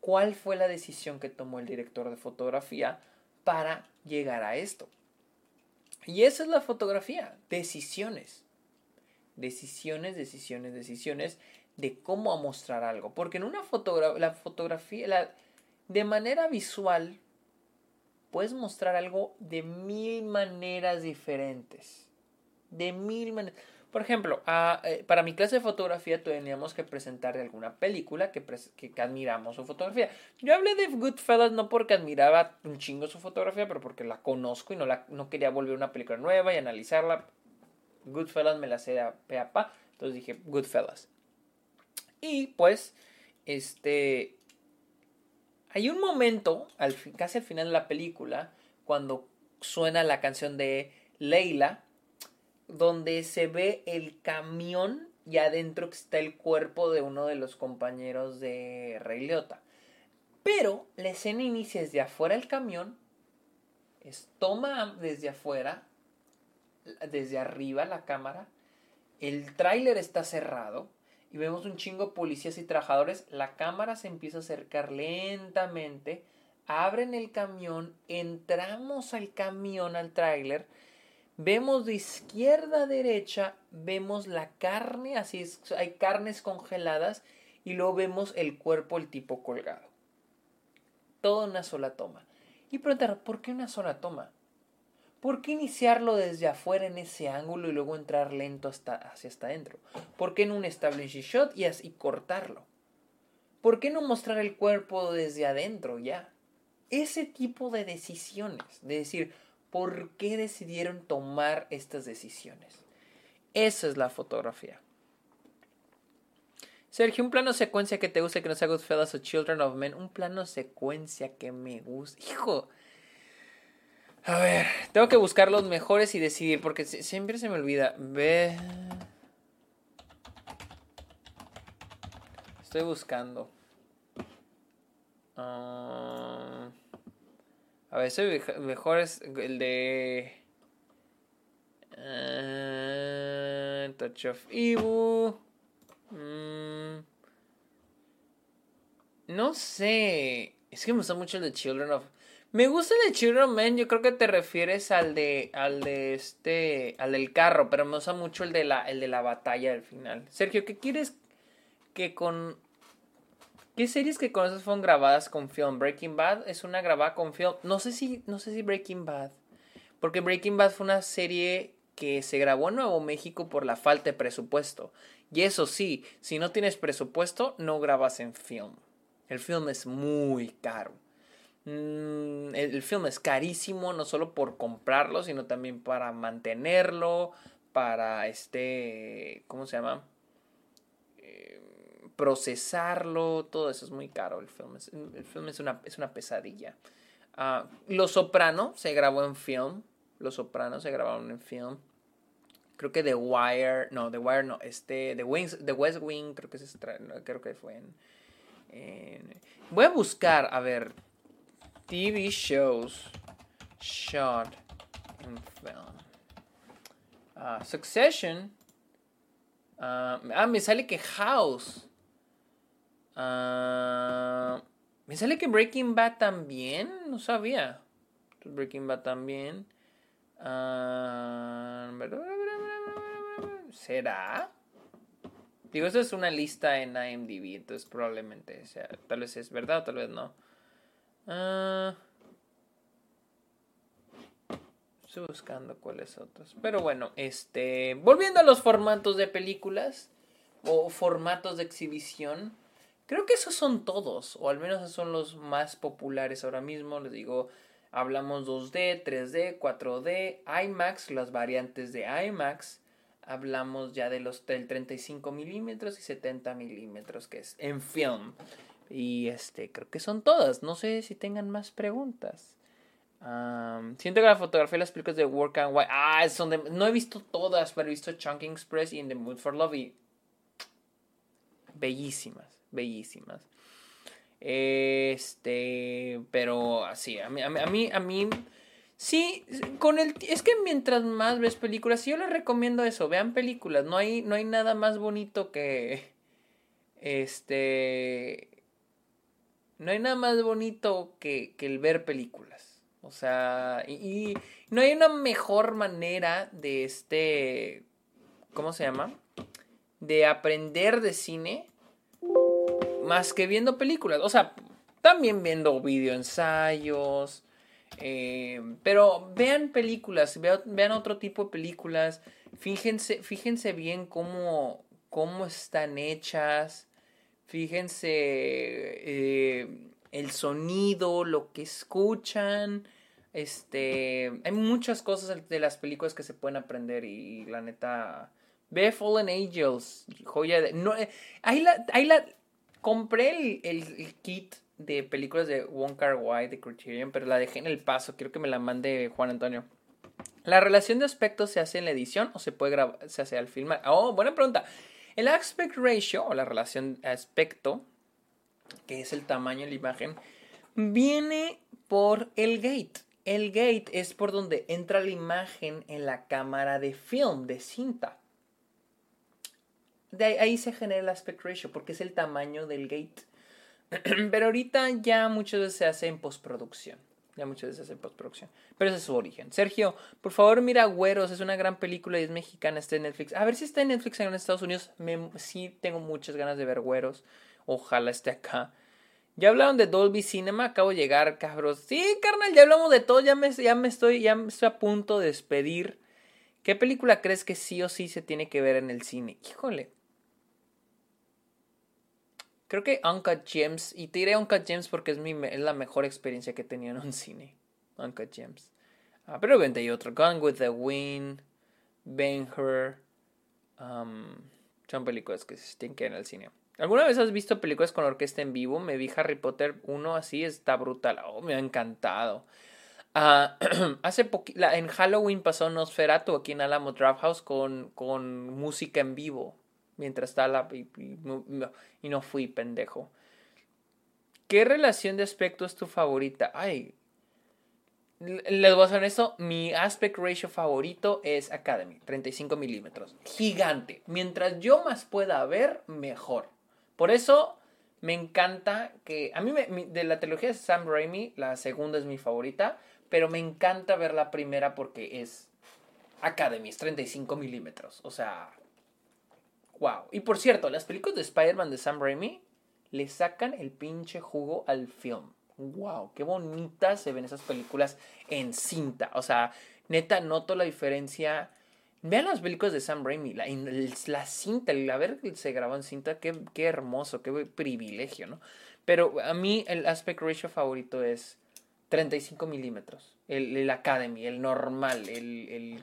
¿Cuál fue la decisión que tomó el director de fotografía para llegar a esto? Y esa es la fotografía, decisiones. Decisiones, decisiones, decisiones de cómo mostrar algo. Porque en una fotografía, la fotografía, la, de manera visual, puedes mostrar algo de mil maneras diferentes. De mil maneras. Por ejemplo, eh, para mi clase de fotografía teníamos que presentar alguna película que, admiramos su fotografía. Yo hablé de Goodfellas no porque admiraba un chingo su fotografía, pero porque la conozco y no, quería volver una película nueva y analizarla. Goodfellas me la sé a pe pa, entonces dije Goodfellas. Y pues, este, hay un momento, al, casi al final de la película, cuando suena la canción de Leila, donde se ve el camión y adentro está el cuerpo de uno de los compañeros de Rey. Pero la escena inicia desde afuera del camión, es, toma desde afuera, desde arriba la cámara, el tráiler está cerrado, y vemos un chingo de policías y trabajadores, la cámara se empieza a acercar lentamente, abren el camión, entramos al camión, al tráiler, vemos de izquierda a derecha, vemos la carne, así hay carnes congeladas y luego vemos el cuerpo, el tipo colgado. Todo en una sola toma. Y preguntar, ¿por qué una sola toma? ¿Por qué iniciarlo desde afuera en ese ángulo y luego entrar lento hasta, hacia hasta adentro? ¿Por qué en un establishing shot y cortarlo? ¿Por qué no mostrar el cuerpo desde adentro ya? Ese tipo de decisiones, de decir, ¿por qué decidieron tomar estas decisiones? Esa es la fotografía. Sergio, un plano secuencia que te guste que no sea Goodfellas o Children of Men. Un plano secuencia que me gusta. Hijo, a ver, tengo que buscar los mejores y decidir, porque siempre se me olvida. Ve. Estoy buscando. Ah, a ver, ese mejor es el de. Uh, Touch of Evil. Mm, no sé. Es que me gusta mucho el de Children of. Me gusta el de Children Man, yo creo que te refieres al de al de este al del carro, pero me gusta mucho el de la el de la batalla del final. Sergio, ¿qué quieres que con ¿Qué series que conoces fueron grabadas con film? Breaking Bad es una grabada con film. No sé si no sé si Breaking Bad, porque Breaking Bad fue una serie que se grabó en Nuevo México por la falta de presupuesto. Y eso sí, si no tienes presupuesto, no grabas en film. El film es muy caro. Mm, el, film es carísimo, no solo por comprarlo, sino también para mantenerlo, para este, ¿cómo se llama? Eh, procesarlo, todo eso es muy caro. El film es, el film es, una, es una pesadilla. Uh, Los Soprano se grabó en film. Los Sopranos se grabaron en film. Creo que The Wire, no, The Wire no, este, The, Wings, The West Wing, creo que, es, creo que fue en, Voy a buscar, a ver, TV shows shot in film. Uh, Succession. Uh, ah, me sale que House. Uh, me sale que Breaking Bad también. No sabía. Breaking Bad también. ¿Será? Digo, eso es una lista en IMDb, entonces probablemente sea, tal vez es verdad, tal vez no. Ah. estoy buscando cuáles otros. Pero bueno, este. Volviendo a los formatos de películas. O formatos de exhibición. Creo que esos son todos. O al menos esos son los más populares ahora mismo. Les digo. Hablamos 2D, 3D, 4D, IMAX, las variantes de IMAX. Hablamos ya de los del 35 milímetros y 70 milímetros, que es en film. Y este, creo que son todas. No sé si tengan más preguntas. siento que la fotografía de las películas de Work and White. Ah, son de, no he visto todas, pero he visto Chunking Express y In the Mood for Love. Bellísimas, bellísimas. Este, pero así, a mí, a mí, a mí, sí, con el, es que mientras más ves películas, yo les recomiendo eso, vean películas, no hay, no hay nada más bonito que, este, no hay nada más bonito que, que el ver películas, o sea, y, y no hay una mejor manera de este, ¿cómo se llama? De aprender de cine más que viendo películas. O sea, también viendo videoensayos. Eh, pero vean películas, vean, otro tipo de películas. Fíjense, fíjense bien cómo, cómo están hechas. Fíjense eh, el sonido, lo que escuchan. Este, hay muchas cosas de las películas que se pueden aprender y, la neta, ve Fallen Angels, joya de, eh, ahí la, ahí la, compré el, kit de películas de Wong Kar Wai de Criterion, pero la dejé en el paso. Quiero que me la mande Juan Antonio. ¿La relación de aspectos se hace en la edición o se puede grabar, se hace al filmar? Oh, buena pregunta. El aspect ratio o la relación aspecto, que es el tamaño de la imagen, viene por el gate. El gate es por donde entra la imagen en la cámara de film, de cinta de ahí, se genera el aspect ratio porque es el tamaño del gate. Pero ahorita ya muchas veces se hace en postproducción. Ya muchas veces se hace en postproducción. Pero ese es su origen. Sergio, por favor mira Güeros. Es una gran película y es mexicana. Está en Netflix. A ver si está en Netflix en Estados Unidos. sí tengo muchas ganas de ver Güeros. Ojalá esté acá. Ya hablaron de Dolby Cinema. Acabo de llegar, cabros. Sí, carnal, ya hablamos de todo. Ya me, ya me, estoy, ya estoy a punto de despedir. ¿Qué película crees que sí o sí se tiene que ver en el cine? Híjole. Creo que Uncut Gems, y te diré Uncut Gems porque es, mi, es la mejor experiencia que he tenido en un cine. Uncut Gems. Ah, pero obviamente hay otro. Gone with the Wind, Ben Hur. Um, son películas que se tienen que ver en el cine. ¿Alguna vez has visto películas con orquesta en vivo? Me vi Harry Potter 1 así, está brutal. Oh, me ha encantado. Uh, hace en Halloween pasó Nosferatu aquí en Alamo Draft House con, con música en vivo mientras estaba la... Y, no fui pendejo. ¿Qué relación de aspecto es tu favorita? Ay, les voy a hacer esto. Mi aspect ratio favorito es Academy, 35 milímetros. Gigante. Mientras yo más pueda ver, mejor. Por eso me encanta que. A mí, me, de la trilogía de Sam Raimi, la segunda es mi favorita. Pero me encanta ver la primera porque es Academy, es 35 milímetros. O sea, Wow. Y por cierto, las películas de Spider-Man de Sam Raimi le sacan el pinche jugo al film. Wow, qué bonitas se ven esas películas en cinta. O sea, neta, noto la diferencia. Vean las películas de Sam Raimi, la, la cinta, el haber se grabó en cinta, qué, qué hermoso, qué privilegio, ¿no? Pero a mí el aspect ratio favorito es 35 milímetros. El, el Academy, el normal, el, el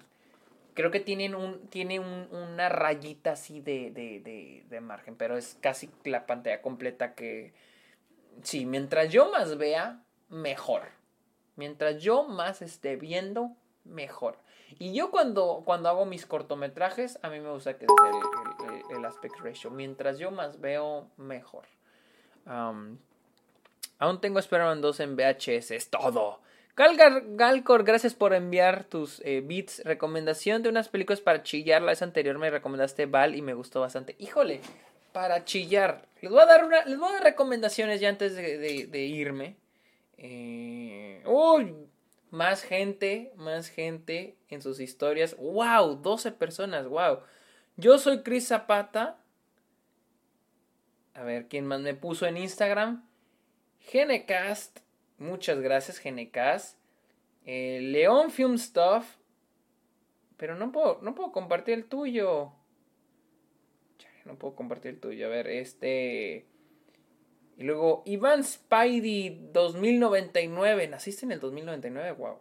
Creo que tienen un, tiene una rayita así de, de, de, margen, pero es casi la pantalla completa que... Sí, mientras yo más vea, mejor. Mientras yo más esté viendo, mejor. Y yo cuando, cuando hago mis cortometrajes, a mí me gusta que sea el, el, aspect ratio. Mientras yo más veo, mejor. aún tengo Spider-Man 2 en VHS, es todo. Galgar, Galcor, gracias por enviar tus eh, beats. Recomendación de unas películas para chillar. La vez anterior me recomendaste Val y me gustó bastante. Híjole, para chillar. Les voy a dar, una, les voy a dar recomendaciones ya antes de, irme. Eh, uy, más gente, más gente en sus historias. ¡Wow! 12 personas, wow. Yo soy Chris Zapata. A ver, ¿quién más me puso en Instagram? Genecast. Muchas gracias, Genecas. Eh, León Film Stuff. Pero no puedo, no puedo compartir el tuyo. No puedo compartir el tuyo. A ver, este. Y luego Iván Spidey 2099. Naciste en el 2099, wow.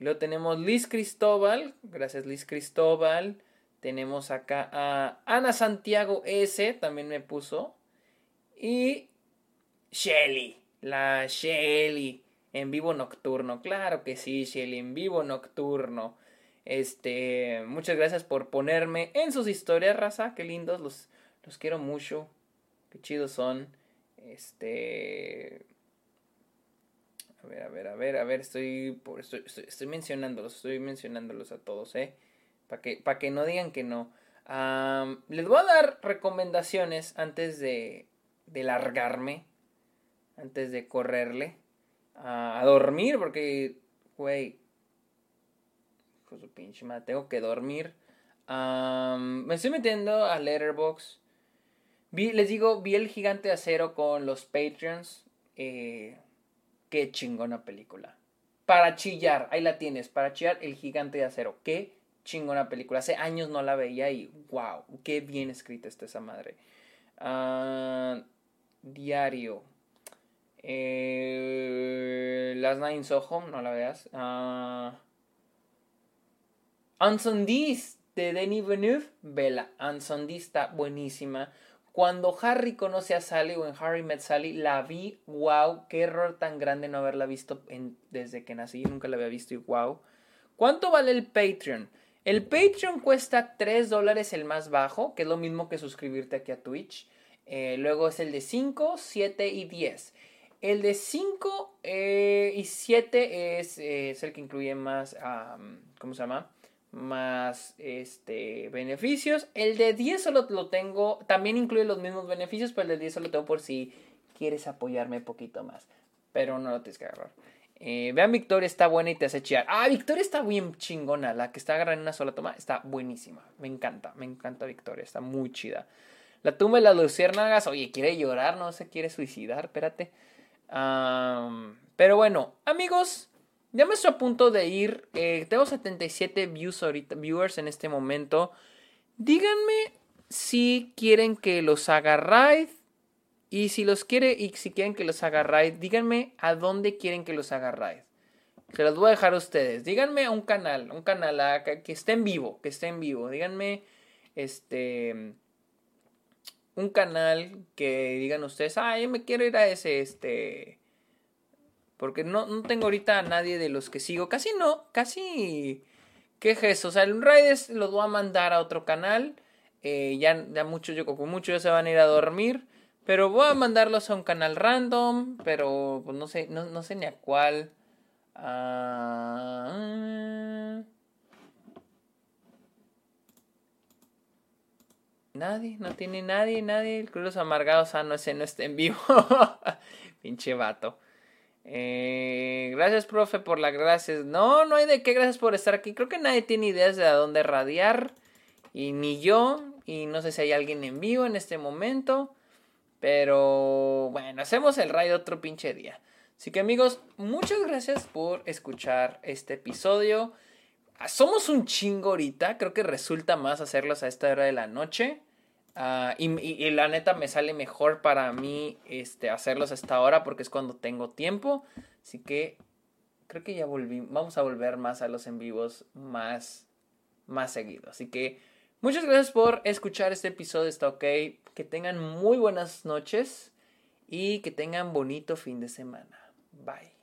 Y luego tenemos Liz Cristóbal. Gracias, Liz Cristóbal. Tenemos acá a Ana Santiago S. También me puso. Y Shelly la Shelly. En vivo nocturno, claro que sí, Shelly, en vivo nocturno. Este, muchas gracias por ponerme en sus historias, raza, qué lindos, los, los quiero mucho, qué chidos son. Este, a ver, a ver, a ver, a ver, estoy, estoy, estoy, mencionándolos, estoy mencionándolos a todos, ¿eh? Para que, que no digan que no. les voy a dar recomendaciones antes de, de largarme, antes de correrle a, dormir, porque, güey, con su pinche madre, tengo que dormir. me estoy metiendo a Letterbox. Vi, les digo, vi el gigante de acero con los Patreons. Eh, Qué chingona película. Para chillar, ahí la tienes, para chillar El Gigante de Acero. Qué chingona película. Hace años no la veía y wow, qué bien escrita está esa madre. Ah, diario. Eh, Las Nine Soho, no la veas. Uh, de Denis Veneuve, vela. Ansondis está buenísima. Cuando Harry conoce a Sally o en Harry Met Sally, la vi, wow, qué error tan grande no haberla visto desde que nací, nunca la había visto y wow. ¿Cuánto vale el Patreon? El Patreon cuesta 3 dólares el más bajo, que es lo mismo que suscribirte aquí a Twitch. Eh, luego es el de 5, 7 y 10. El de 5 eh, y 7 es, es, el que incluye más, ¿cómo se llama? más este, beneficios. El de 10 solo lo tengo, también incluye los mismos beneficios, pero el de 10 solo tengo por si quieres apoyarme un poquito más. Pero no lo tienes que agarrar. Eh, vean, Victoria está buena y te hace chillar. Ah, Victoria está bien chingona. La que está agarrada en una sola toma está buenísima. Me encanta, me encanta Victoria. Está muy chida. La tumba de las luciérnagas. Oye, quiere llorar, no se quiere suicidar. Espérate. Pero bueno, amigos, ya me estoy a punto de ir. Eh, tengo 77 views ahorita, viewers en este momento. Díganme si quieren que los haga raid. Y si los quiere, y si quieren que los haga raid, díganme a dónde quieren que los haga raid. Se los voy a dejar a ustedes. Díganme un canal, un canal que esté en vivo, que esté en vivo. Díganme, este, un canal que digan ustedes, ah, yo me quiero ir a ese, este, porque no, no tengo ahorita a nadie de los que sigo. Casi no, casi... ¿Qué es eso? O sea, el Raiders los voy a mandar a otro canal. Eh, ya, ya muchos, yo con muchos ya se van a ir a dormir. Pero voy a mandarlos a un canal random. Pero pues no sé, no, sé ni a cuál. Ah, nadie, no tiene nadie, nadie. El Cruz Amargados, ah, no, ese no está en vivo. Pinche vato. Eh, gracias, profe, por las gracias. No, no hay de qué, gracias por estar aquí. Creo que nadie tiene ideas de a dónde radiar. Y ni yo. Y no sé si hay alguien en vivo en este momento. Pero bueno, hacemos el raid otro pinche día. Así que amigos, muchas gracias por escuchar este episodio. Somos un chingo ahorita. Creo que resulta más hacerlos a esta hora de la noche. Ah, y, la neta me sale mejor para mí este, hacerlos hasta ahora porque es cuando tengo tiempo. Así que creo que ya volví. Vamos a volver más a los en vivos más, más seguido. Así que muchas gracias por escuchar este episodio. Está ok. Que tengan muy buenas noches y que tengan bonito fin de semana. Bye.